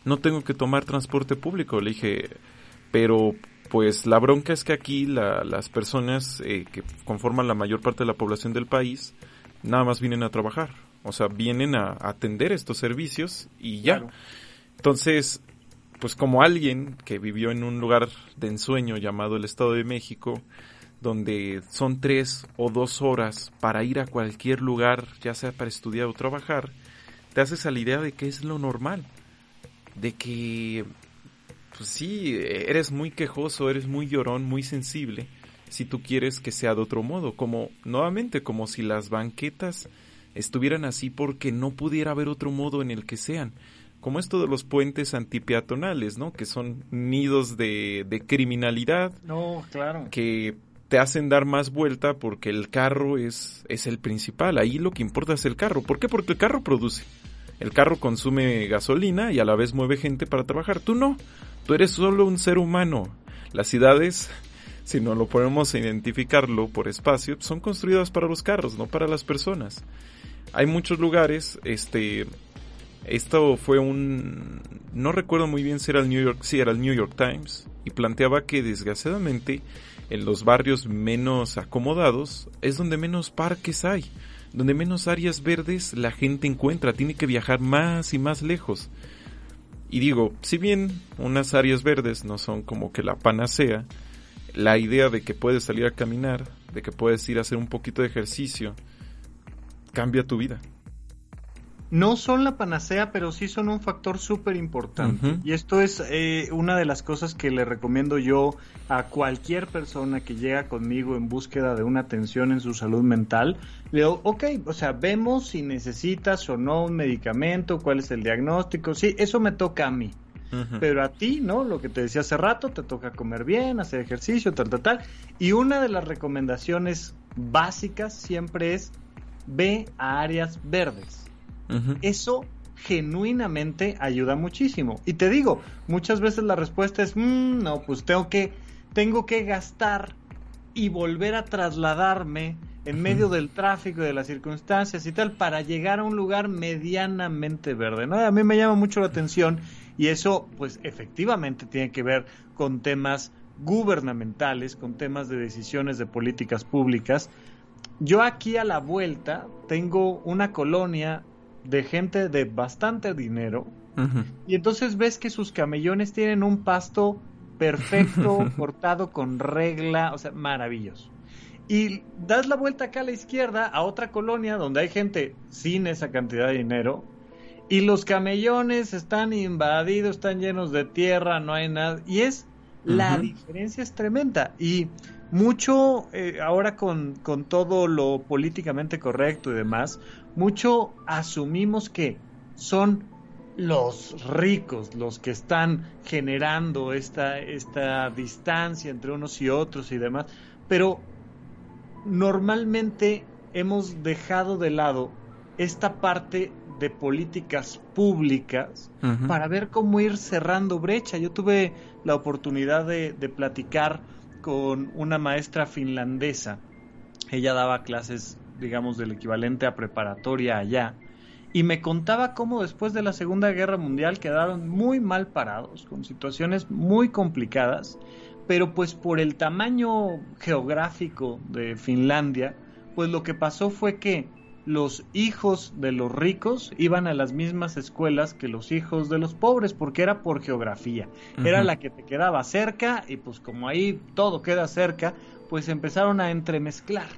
No tengo que tomar transporte público. Le dije, pero pues la bronca es que aquí la- las personas eh, que conforman la mayor parte de la población del país nada más vienen a trabajar. O sea, vienen a, a atender estos servicios y ya. Claro. Entonces, pues como alguien que vivió en un lugar de ensueño llamado el Estado de México, donde son tres o dos horas para ir a cualquier lugar, ya sea para estudiar o trabajar, te haces a la idea de que es lo normal, de que, pues sí, eres muy quejoso, eres muy llorón, muy sensible, si tú quieres que sea de otro modo, como nuevamente, como si las banquetas estuvieran así porque no pudiera haber otro modo en el que sean como esto de los puentes antipeatonales, ¿no? Que son nidos de, de criminalidad. No, claro. Que te hacen dar más vuelta porque el carro es, es el principal. Ahí lo que importa es el carro. ¿Por qué? Porque el carro produce. El carro consume gasolina y a la vez mueve gente para trabajar. Tú no. Tú eres solo un ser humano. Las ciudades, si no lo podemos identificarlo por espacio, son construidas para los carros, no para las personas. Hay muchos lugares, este, esto fue un... No recuerdo muy bien si era el New York, si era el New York Times, y planteaba que desgraciadamente en los barrios menos acomodados es donde menos parques hay, donde menos áreas verdes la gente encuentra, tiene que viajar más y más lejos. Y digo, si bien unas áreas verdes no son como que la panacea, la idea de que puedes salir a caminar, de que puedes ir a hacer un poquito de ejercicio, cambia tu vida no son la panacea, pero sí son un factor súper importante. Y esto es eh, una de las cosas que le recomiendo yo a cualquier persona que llega conmigo en búsqueda de una atención en su salud mental. Le digo, ok, o sea, vemos si necesitas o no un medicamento, cuál es el diagnóstico. Sí, eso me toca a mí. Pero a ti, ¿no? Lo que te decía hace rato, te toca comer bien, hacer ejercicio, tal, tal, tal. Y una de las recomendaciones básicas siempre es ve a áreas verdes eso genuinamente ayuda muchísimo. Y te digo, muchas veces la respuesta es, mm, no, pues tengo que, tengo que gastar y volver a trasladarme en medio del tráfico y de las circunstancias y tal para llegar a un lugar medianamente verde. ¿no? A mí me llama mucho la atención y eso pues efectivamente tiene que ver con temas gubernamentales, con temas de decisiones de políticas públicas. Yo aquí a la vuelta tengo una colonia de gente de bastante dinero. Y entonces ves que sus camellones tienen un pasto perfecto, cortado con regla, o sea, maravilloso. Y das la vuelta acá a la izquierda a otra colonia donde hay gente sin esa cantidad de dinero. Y los camellones están invadidos, están llenos de tierra, no hay nada. Y es, la diferencia es tremenda. Y mucho, eh, ahora con, con todo lo políticamente correcto y demás, mucho asumimos que son los ricos los que están generando esta, esta distancia entre unos y otros y demás, pero normalmente hemos dejado de lado esta parte de políticas públicas para ver cómo ir cerrando brecha. Yo tuve la oportunidad de, de platicar con una maestra finlandesa. Ella daba clases digamos, del equivalente a preparatoria allá, y me contaba cómo después de la Segunda Guerra Mundial quedaron muy mal parados, con situaciones muy complicadas, pero pues por el tamaño geográfico de Finlandia, pues lo que pasó fue que los hijos de los ricos iban a las mismas escuelas que los hijos de los pobres, porque era por geografía. Era la que te quedaba cerca y pues como ahí todo queda cerca, pues empezaron a entremezclar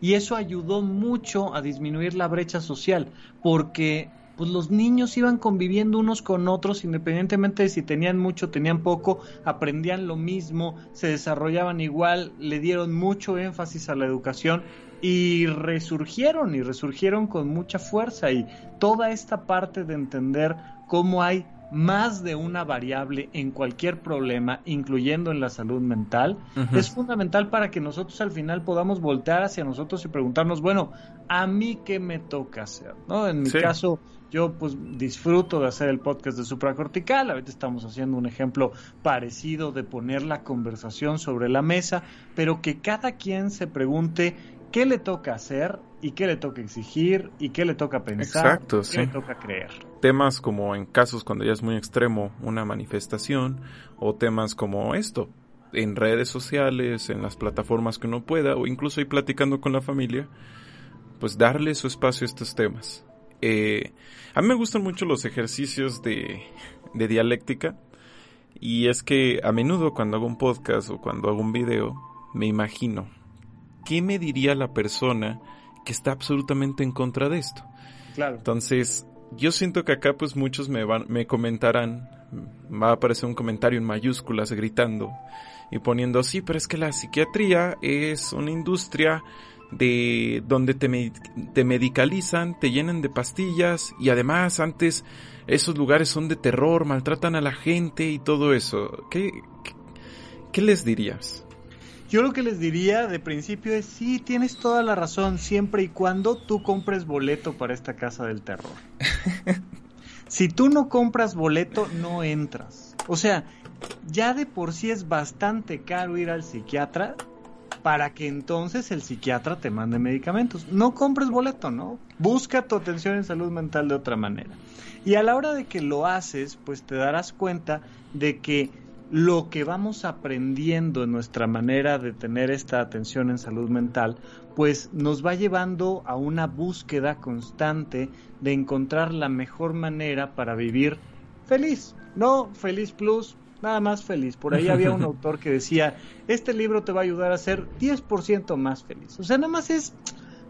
y eso ayudó mucho a disminuir la brecha social porque pues los niños iban conviviendo unos con otros independientemente de si tenían mucho, tenían poco, aprendían lo mismo, se desarrollaban igual, le dieron mucho énfasis a la educación y resurgieron y resurgieron con mucha fuerza. Y toda esta parte de entender cómo hay más de una variable en cualquier problema, incluyendo en la salud mental, es fundamental para que nosotros al final podamos voltear hacia nosotros y preguntarnos, bueno, ¿a mí qué me toca hacer? ¿No? En mi caso, yo pues disfruto de hacer el podcast de supracortical, ahorita estamos haciendo un ejemplo parecido de poner la conversación sobre la mesa, pero que cada quien se pregunte qué le toca hacer y qué le toca exigir y qué le toca pensar, Exacto, qué le toca creer. Temas como en casos cuando ya es muy extremo una manifestación o temas como esto en redes sociales, en las plataformas que uno pueda o incluso ir platicando con la familia, pues darle su espacio a estos temas. Eh, a mí me gustan mucho los ejercicios de, de dialéctica Y es que a menudo cuando hago un podcast o cuando hago un video, me imagino, ¿qué me diría la persona que está absolutamente en contra de esto? Claro. Entonces, yo siento que acá pues muchos me van, me comentarán, va a aparecer un comentario en mayúsculas gritando y poniendo, sí, pero es que la psiquiatría es una industria de donde te, me- te medicalizan, te llenan de pastillas y además antes esos lugares son de terror, maltratan a la gente y todo eso. ¿Qué, qué, qué les dirías? Yo lo que les diría de principio es, sí, tienes toda la razón, siempre y cuando tú compres boleto para esta casa del terror. si tú no compras boleto, no entras. O sea, ya de por sí es bastante caro ir al psiquiatra para que entonces el psiquiatra te mande medicamentos. No compres boleto, ¿no? Busca tu atención en salud mental de otra manera. Y a la hora de que lo haces, pues te darás cuenta de que lo que vamos aprendiendo en nuestra manera de tener esta atención en salud mental, pues nos va llevando a una búsqueda constante de encontrar la mejor manera para vivir feliz. No feliz plus, nada más feliz. Por ahí había un autor que decía, este libro te va a ayudar a ser 10% más feliz. O sea, nada más es,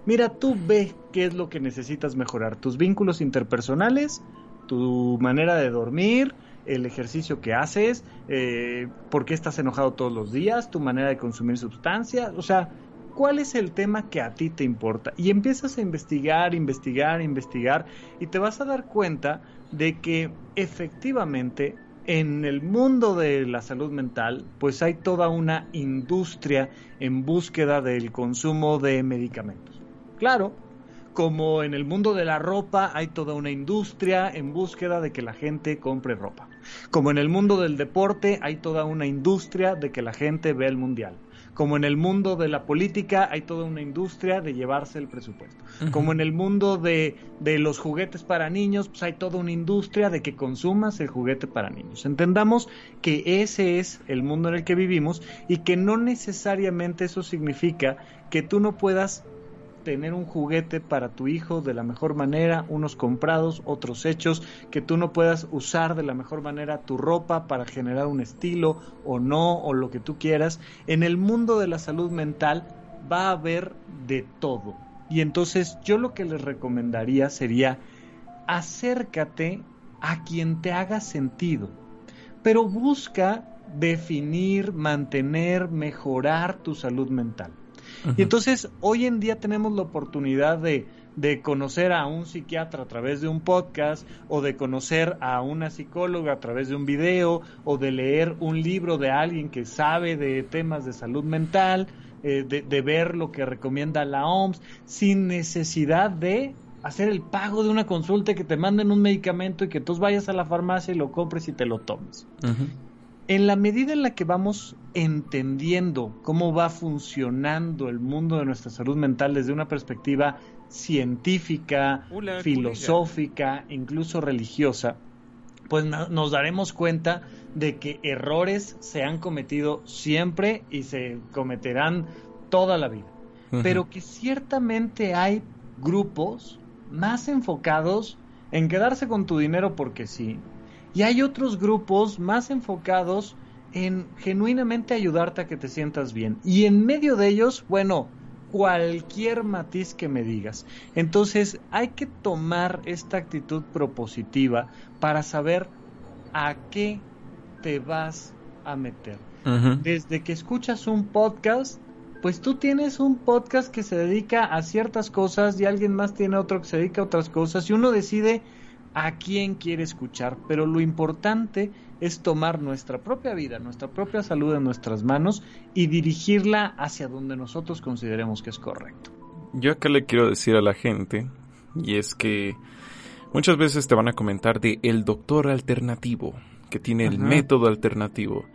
mira, tú ve qué es lo que necesitas mejorar. Tus vínculos interpersonales, tu manera de dormir, el ejercicio que haces, eh, por qué estás enojado todos los días, tu manera de consumir sustancias, o sea, ¿cuál es el tema que a ti te importa? Y empiezas a investigar, investigar, investigar, y te vas a dar cuenta de que efectivamente en el mundo de la salud mental, pues hay toda una industria en búsqueda del consumo de medicamentos. Claro, como en el mundo de la ropa hay toda una industria en búsqueda de que la gente compre ropa. Como en el mundo del deporte hay toda una industria de que la gente vea el mundial. Como en el mundo de la política hay toda una industria de llevarse el presupuesto. Como en el mundo de, de los juguetes para niños, pues hay toda una industria de que consumas el juguete para niños. Entendamos que ese es el mundo en el que vivimos y que no necesariamente eso significa que tú no puedas tener un juguete para tu hijo de la mejor manera, unos comprados, otros hechos, que tú no puedas usar de la mejor manera tu ropa para generar un estilo o no, o lo que tú quieras. En el mundo de la salud mental va a haber de todo. Y entonces yo lo que les recomendaría sería acércate a quien te haga sentido, pero busca definir, mantener, mejorar tu salud mental. Y entonces hoy en día tenemos la oportunidad de, de, conocer a un psiquiatra a través de un podcast o de conocer a una psicóloga a través de un video o de leer un libro de alguien que sabe de temas de salud mental, eh, de, de ver lo que recomienda la OMS sin necesidad de hacer el pago de una consulta y que te manden un medicamento y que tú vayas a la farmacia y lo compres y te lo tomes. Uh -huh. En la medida en la que vamos entendiendo cómo va funcionando el mundo de nuestra salud mental desde una perspectiva científica, Hola, filosófica, incluso religiosa, pues no, nos daremos cuenta de que errores se han cometido siempre y se cometerán toda la vida. Uh -huh. Pero que ciertamente hay grupos más enfocados en quedarse con tu dinero porque sí, y hay otros grupos más enfocados en genuinamente ayudarte a que te sientas bien. Y en medio de ellos, bueno, cualquier matiz que me digas. Entonces hay que tomar esta actitud propositiva para saber a qué te vas a meter. Uh -huh. Desde que escuchas un podcast, pues tú tienes un podcast que se dedica a ciertas cosas y alguien más tiene otro que se dedica a otras cosas y uno decide a quién quiere escuchar, pero lo importante es tomar nuestra propia vida, nuestra propia salud en nuestras manos y dirigirla hacia donde nosotros consideremos que es correcto. Yo acá le quiero decir a la gente, y es que muchas veces te van a comentar de el doctor alternativo, que tiene el Ajá. método alternativo.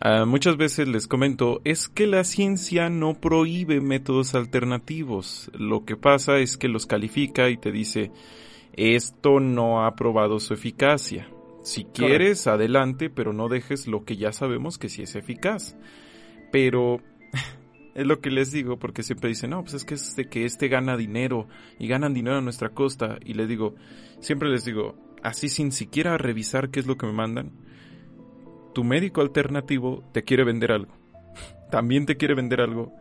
Uh, muchas veces les comento, es que la ciencia no prohíbe métodos alternativos, lo que pasa es que los califica y te dice, esto no ha probado su eficacia. Si quieres, Correcto. adelante, pero no dejes lo que ya sabemos que sí es eficaz. Pero es lo que les digo, porque siempre dicen, no, pues es que es de que este gana dinero y ganan dinero a nuestra costa. Y les digo, siempre les digo, así sin siquiera revisar qué es lo que me mandan, tu médico alternativo te quiere vender algo. También te quiere vender algo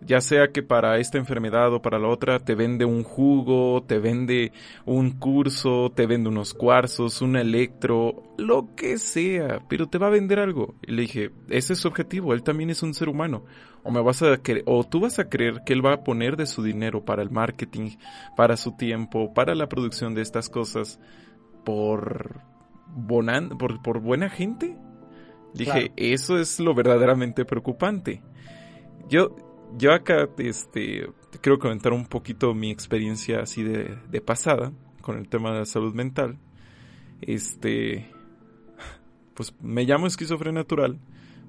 ya sea que para esta enfermedad o para la otra te vende un jugo, te vende un curso, te vende unos cuarzos, un electro, lo que sea, pero te va a vender algo. Y le dije, ese es su objetivo, él también es un ser humano. O me vas a o tú vas a creer que él va a poner de su dinero para el marketing, para su tiempo, para la producción de estas cosas por bonan, por, por buena gente. Dije, eso es lo verdaderamente preocupante. Yo, yo acá este, quiero comentar un poquito mi experiencia así de, de pasada con el tema de la salud mental. Este, pues me llamo esquizofrenia natural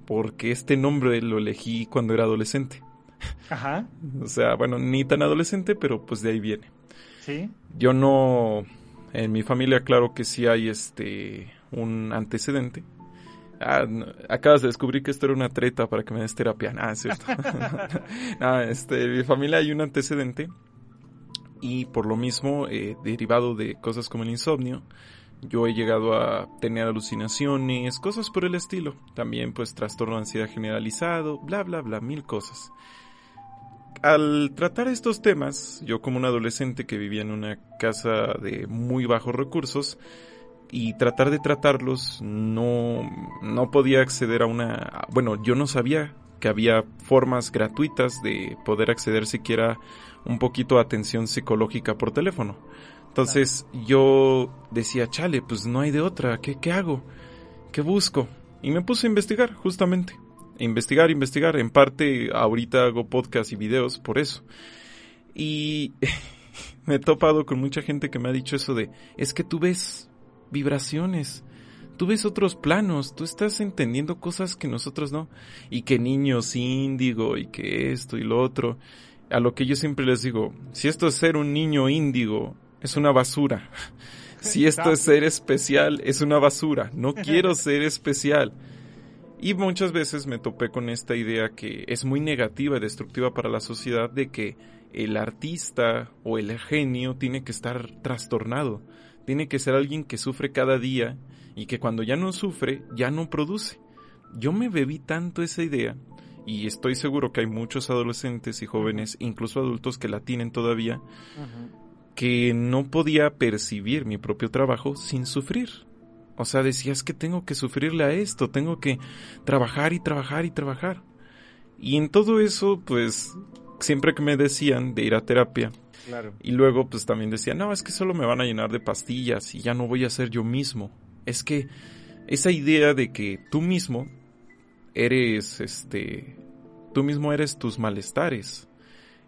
porque este nombre lo elegí cuando era adolescente. Ajá. O sea, bueno, ni tan adolescente, pero pues de ahí viene. Sí. Yo no, en mi familia claro que sí hay este, un antecedente Ah, acabas de descubrir que esto era una treta para que me des terapia. Ah, es cierto. ah, este, en mi familia hay un antecedente y por lo mismo, eh, derivado de cosas como el insomnio, yo he llegado a tener alucinaciones, cosas por el estilo. También pues trastorno de ansiedad generalizado, bla, bla, bla, mil cosas. Al tratar estos temas, yo como un adolescente que vivía en una casa de muy bajos recursos, y tratar de tratarlos no, no podía acceder a una... Bueno, yo no sabía que había formas gratuitas de poder acceder siquiera un poquito a atención psicológica por teléfono. Entonces yo decía, chale, pues no hay de otra, ¿qué, qué hago? ¿Qué busco? Y me puse a investigar, justamente. Investigar, investigar. En parte, ahorita hago podcast y videos por eso. Y me he topado con mucha gente que me ha dicho eso de, es que tú ves vibraciones. Tú ves otros planos, tú estás entendiendo cosas que nosotros no. Y que niños índigo y que esto y lo otro. A lo que yo siempre les digo, si esto es ser un niño índigo, es una basura. Si esto es ser especial, es una basura. No quiero ser especial. Y muchas veces me topé con esta idea que es muy negativa y destructiva para la sociedad de que el artista o el genio tiene que estar trastornado tiene que ser alguien que sufre cada día y que cuando ya no sufre, ya no produce. Yo me bebí tanto esa idea y estoy seguro que hay muchos adolescentes y jóvenes, incluso adultos que la tienen todavía, que no podía percibir mi propio trabajo sin sufrir. O sea, decías que tengo que sufrirle a esto, tengo que trabajar y trabajar y trabajar. Y en todo eso, pues, siempre que me decían de ir a terapia, y luego pues también decía, no, es que solo me van a llenar de pastillas y ya no voy a ser yo mismo. Es que esa idea de que tú mismo eres, este, tú mismo eres tus malestares.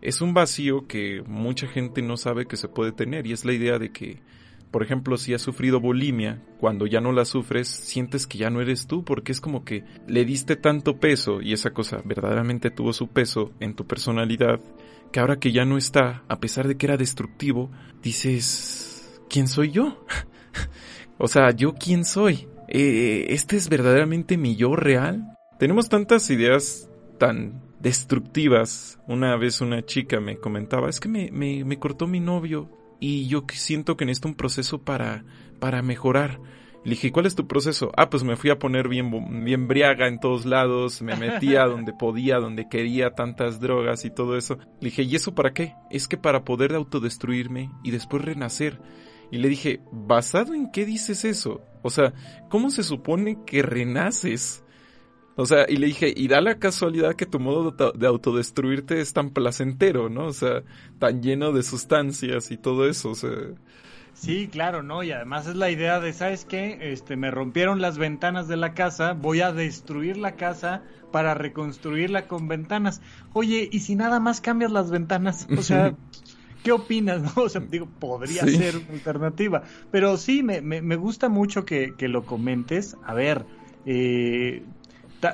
Es un vacío que mucha gente no sabe que se puede tener y es la idea de que, por ejemplo, si has sufrido bulimia, cuando ya no la sufres, sientes que ya no eres tú porque es como que le diste tanto peso y esa cosa verdaderamente tuvo su peso en tu personalidad que ahora que ya no está, a pesar de que era destructivo, dices, ¿quién soy yo? o sea, ¿yo quién soy? Eh, ¿Este es verdaderamente mi yo real? Tenemos tantas ideas tan destructivas. Una vez una chica me comentaba, es que me, me, me cortó mi novio y yo siento que necesito un proceso para, para mejorar. Le dije, ¿cuál es tu proceso? Ah, pues me fui a poner bien, bien briaga en todos lados, me metía donde podía, donde quería, tantas drogas y todo eso. Le dije, ¿y eso para qué? Es que para poder autodestruirme y después renacer. Y le dije, ¿basado en qué dices eso? O sea, ¿cómo se supone que renaces? O sea, y le dije, y da la casualidad que tu modo de autodestruirte es tan placentero, ¿no? O sea, tan lleno de sustancias y todo eso, o sea... Sí, claro, ¿no? Y además es la idea de, ¿sabes qué? Este, me rompieron las ventanas de la casa, voy a destruir la casa para reconstruirla con ventanas. Oye, ¿y si nada más cambias las ventanas? O sea, ¿qué opinas? No? O sea, digo, podría ser una alternativa. Pero sí, me, me, me gusta mucho que, que, lo comentes. A ver, eh,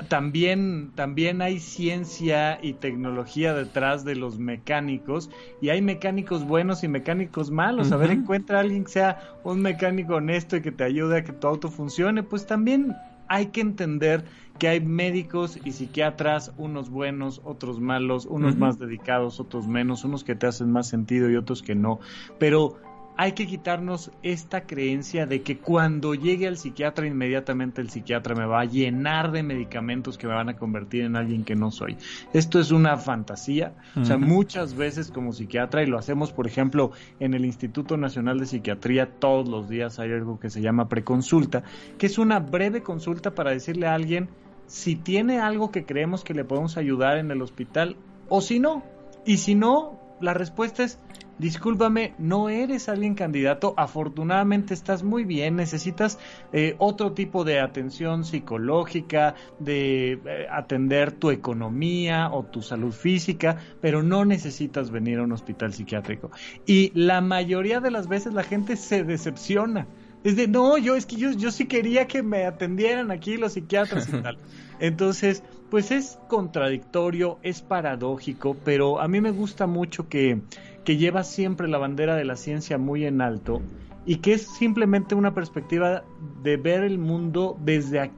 también, también hay ciencia y tecnología detrás de los mecánicos y hay mecánicos buenos y mecánicos malos. A ver, encuentra a alguien que sea un mecánico honesto y que te ayude a que tu auto funcione. Pues también hay que entender que hay médicos y psiquiatras, unos buenos, otros malos, unos más dedicados, otros menos, unos que te hacen más sentido y otros que no. Pero hay que quitarnos esta creencia de que cuando llegue al psiquiatra inmediatamente el psiquiatra me va a llenar de medicamentos que me van a convertir en alguien que no soy. Esto es una fantasía. O sea, muchas veces como psiquiatra, y lo hacemos por ejemplo en el Instituto Nacional de Psiquiatría, todos los días hay algo que se llama preconsulta, que es una breve consulta para decirle a alguien si tiene algo que creemos que le podemos ayudar en el hospital o si no. Y si no, la respuesta es discúlpame, no eres alguien candidato, afortunadamente estás muy bien, necesitas eh, otro tipo de atención psicológica, de eh, atender tu economía o tu salud física, pero no necesitas venir a un hospital psiquiátrico. Y la mayoría de las veces la gente se decepciona. Es de, no, yo es que yo, yo sí quería que me atendieran aquí los psiquiatras y tal. Entonces, pues es contradictorio, es paradójico, pero a mí me gusta mucho que, que lleva siempre la bandera de la ciencia muy en alto y que es simplemente una perspectiva de ver el mundo desde,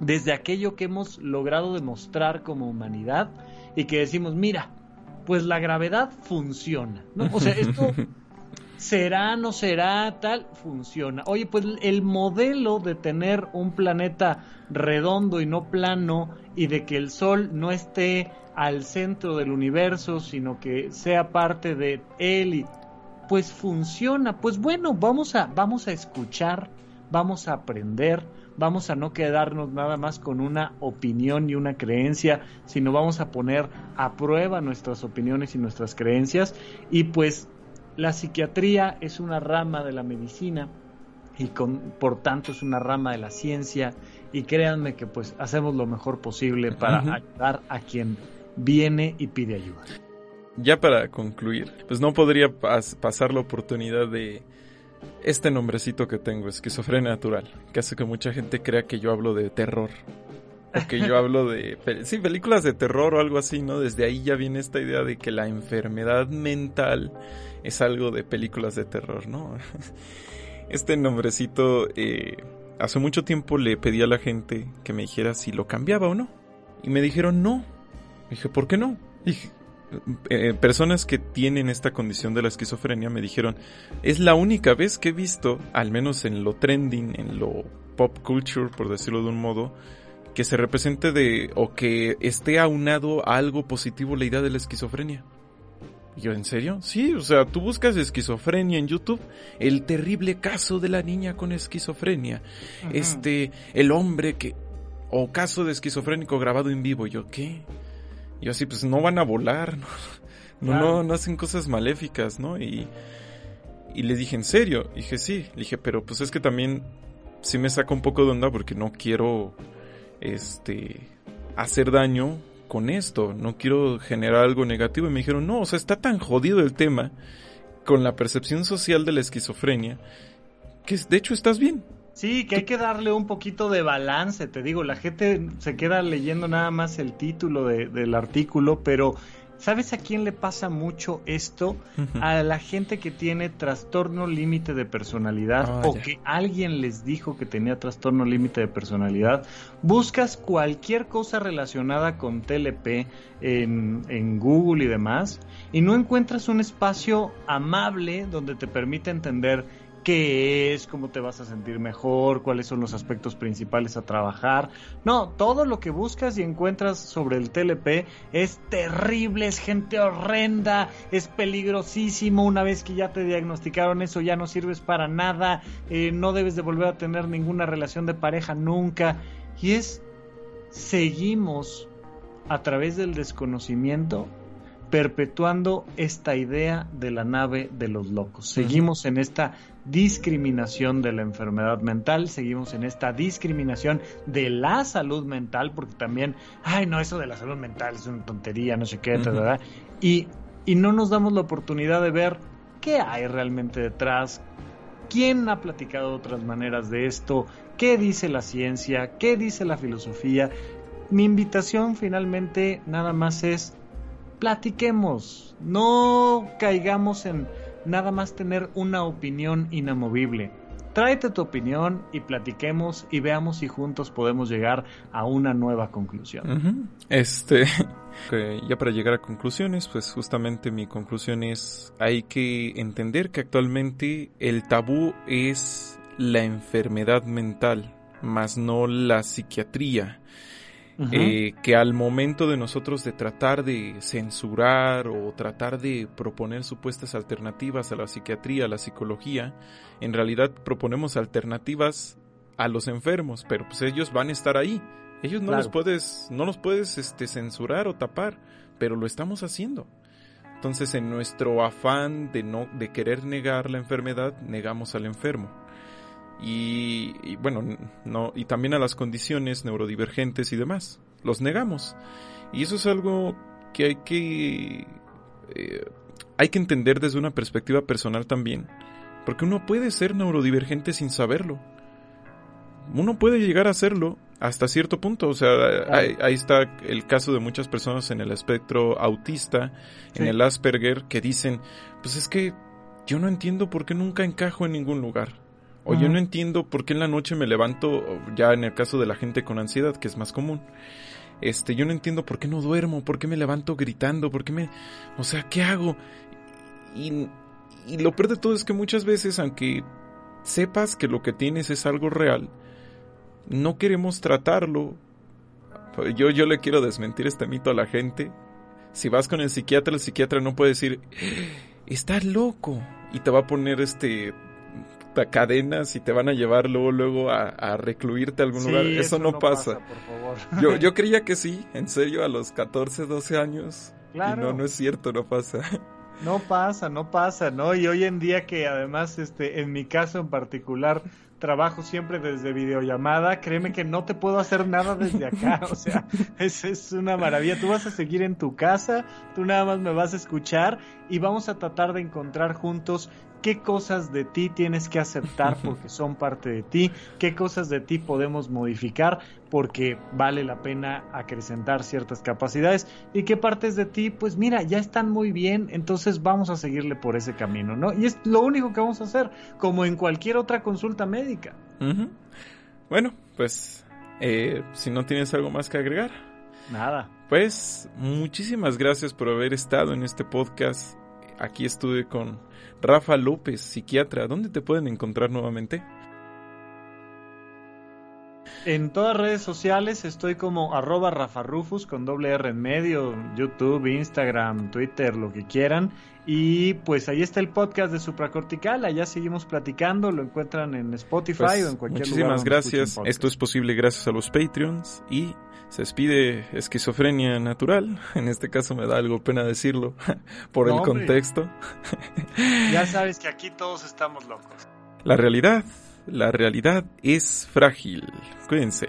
desde aquello que hemos logrado demostrar como humanidad y que decimos, mira, pues la gravedad funciona, ¿no? O sea, esto será, no será, tal, funciona. Oye, pues el modelo de tener un planeta redondo y no plano y de que el Sol no esté al centro del universo, sino que sea parte de él y pues funciona. Pues bueno, vamos a vamos a escuchar, vamos a aprender, vamos a no quedarnos nada más con una opinión y una creencia, sino vamos a poner a prueba nuestras opiniones y nuestras creencias. Y pues la psiquiatría es una rama de la medicina y con, por tanto es una rama de la ciencia. Y créanme que pues hacemos lo mejor posible para ayudar a quien viene y pide ayuda. Ya para concluir, pues no podría pasar la oportunidad de este nombrecito que tengo, esquizofrenia natural, que hace que mucha gente crea que yo hablo de terror. O que yo hablo de, sí, películas de terror o algo así, ¿no? Desde ahí ya viene esta idea de que la enfermedad mental es algo de películas de terror, ¿no? Este nombrecito, eh, hace mucho tiempo le pedí a la gente que me dijera si lo cambiaba o no. Y me dijeron no, Dije, ¿por qué no? Dije, eh, personas que tienen esta condición de la esquizofrenia me dijeron, es la única vez que he visto, al menos en lo trending, en lo pop culture, por decirlo de un modo, que se represente de, o que esté aunado a algo positivo la idea de la esquizofrenia. Y yo, ¿en serio? Sí, o sea, tú buscas esquizofrenia en YouTube, el terrible caso de la niña con esquizofrenia, este, el hombre que, o caso de esquizofrénico grabado en vivo, yo, ¿qué? Y así, pues no van a volar, no, no, no, hacen cosas maléficas, ¿no? Y, y le dije, ¿en serio? dije, sí. Le dije, pero pues es que también sí me saca un poco de onda porque no quiero, este, hacer daño con esto, no quiero generar algo negativo. Y me dijeron, no, o sea, está tan jodido el tema con la percepción social de la esquizofrenia que de hecho estás bien. Sí, que hay que darle un poquito de balance, te digo, la gente se queda leyendo nada más el título del artículo, pero ¿sabes a quién le pasa mucho esto? A la gente que tiene trastorno límite de personalidad Ah, o ya. que alguien les dijo que tenía trastorno límite de personalidad. Buscas cualquier cosa relacionada con TLP en, en Google y demás y no encuentras un espacio amable donde te permita entender qué es, cómo te vas a sentir mejor, cuáles son los aspectos principales a trabajar. No, todo lo que buscas y encuentras sobre el TLP es terrible, es gente horrenda, es peligrosísimo. Una vez que ya te diagnosticaron eso, ya no sirves para nada, eh, no debes de volver a tener ninguna relación de pareja nunca. Y es, seguimos a través del desconocimiento perpetuando esta idea de la nave de los locos. Seguimos en esta discriminación de la enfermedad mental, seguimos en esta discriminación de la salud mental, porque también, ay, no, eso de la salud mental es una tontería, no sé qué. Y, y no nos damos la oportunidad de ver qué hay realmente detrás, quién ha platicado otras maneras de esto, qué dice la ciencia, qué dice la filosofía. Mi invitación finalmente nada más es platiquemos, no caigamos en nada más tener una opinión inamovible. Tráete tu opinión y platiquemos y veamos si juntos podemos llegar a una nueva conclusión. Este, ya para llegar a conclusiones, pues justamente mi conclusión es, hay que entender que actualmente el tabú es la enfermedad mental, más no la psiquiatría. Eh, que al momento de nosotros de tratar de censurar o tratar de proponer supuestas alternativas a la psiquiatría, a la psicología, en realidad proponemos alternativas a los enfermos, pero pues ellos van a estar ahí. Ellos no Claro. los puedes, no los puedes este, censurar o tapar, pero lo estamos haciendo. Entonces, en nuestro afán de no, de querer negar la enfermedad, negamos al enfermo. Y, y, bueno, no, y también a las condiciones neurodivergentes y demás. Los negamos. Y eso es algo que hay que, eh, hay que entender desde una perspectiva personal también. Porque uno puede ser neurodivergente sin saberlo. Uno puede llegar a serlo hasta cierto punto. O sea, ahí, ahí está el caso de muchas personas en el espectro autista, en el Asperger, que dicen, pues es que yo no entiendo por qué nunca encajo en ningún lugar. O yo no entiendo por qué en la noche me levanto, ya en el caso de la gente con ansiedad, que es más común. Este, yo no entiendo por qué no duermo, por qué me levanto gritando, por qué me... O sea, ¿qué hago? Y, y lo peor de todo es que muchas veces, aunque sepas que lo que tienes es algo real, no queremos tratarlo. Yo, yo le quiero desmentir este mito a la gente. Si vas con el psiquiatra, el psiquiatra no puede decir, estás loco. Y te va a poner este cadenas y te van a llevar luego, luego a, a recluirte a algún Sí, lugar. Eso, no, pasa. por favor. Yo, yo creía que sí, en serio, a los 14, 12 años. Claro. Y no, no es cierto, no pasa. No pasa, no pasa, ¿no? Y hoy en día que además, este, en mi caso en particular, trabajo siempre desde videollamada, créeme que no te puedo hacer nada desde acá, o sea, es, es una maravilla. Tú vas a seguir en tu casa, tú nada más me vas a escuchar y vamos a tratar de encontrar juntos qué cosas de ti tienes que aceptar porque son parte de ti, qué cosas de ti podemos modificar porque vale la pena acrecentar ciertas capacidades y qué partes de ti, pues mira, ya están muy bien, entonces vamos a seguirle por ese camino, ¿no? Y es lo único que vamos a hacer, como en cualquier otra consulta médica. Bueno, pues, eh, si no tienes algo más que agregar. Nada. Pues muchísimas gracias por haber estado en este podcast. Aquí estuve con Rafa López, psiquiatra. ¿Dónde te pueden encontrar nuevamente? En todas redes sociales estoy como arroba rafarufus con doble R en medio, YouTube, Instagram, Twitter, lo que quieran. Y pues ahí está el podcast de Supracortical, allá seguimos platicando, lo encuentran en Spotify Pues, o en cualquier lugar. muchísimas gracias. Esto es posible gracias a los Patreons y se despide esquizofrenia natural. En este caso me da algo pena decirlo por No, el hombre. contexto. Ya sabes que aquí todos estamos locos. La realidad, la realidad es frágil. Cuídense.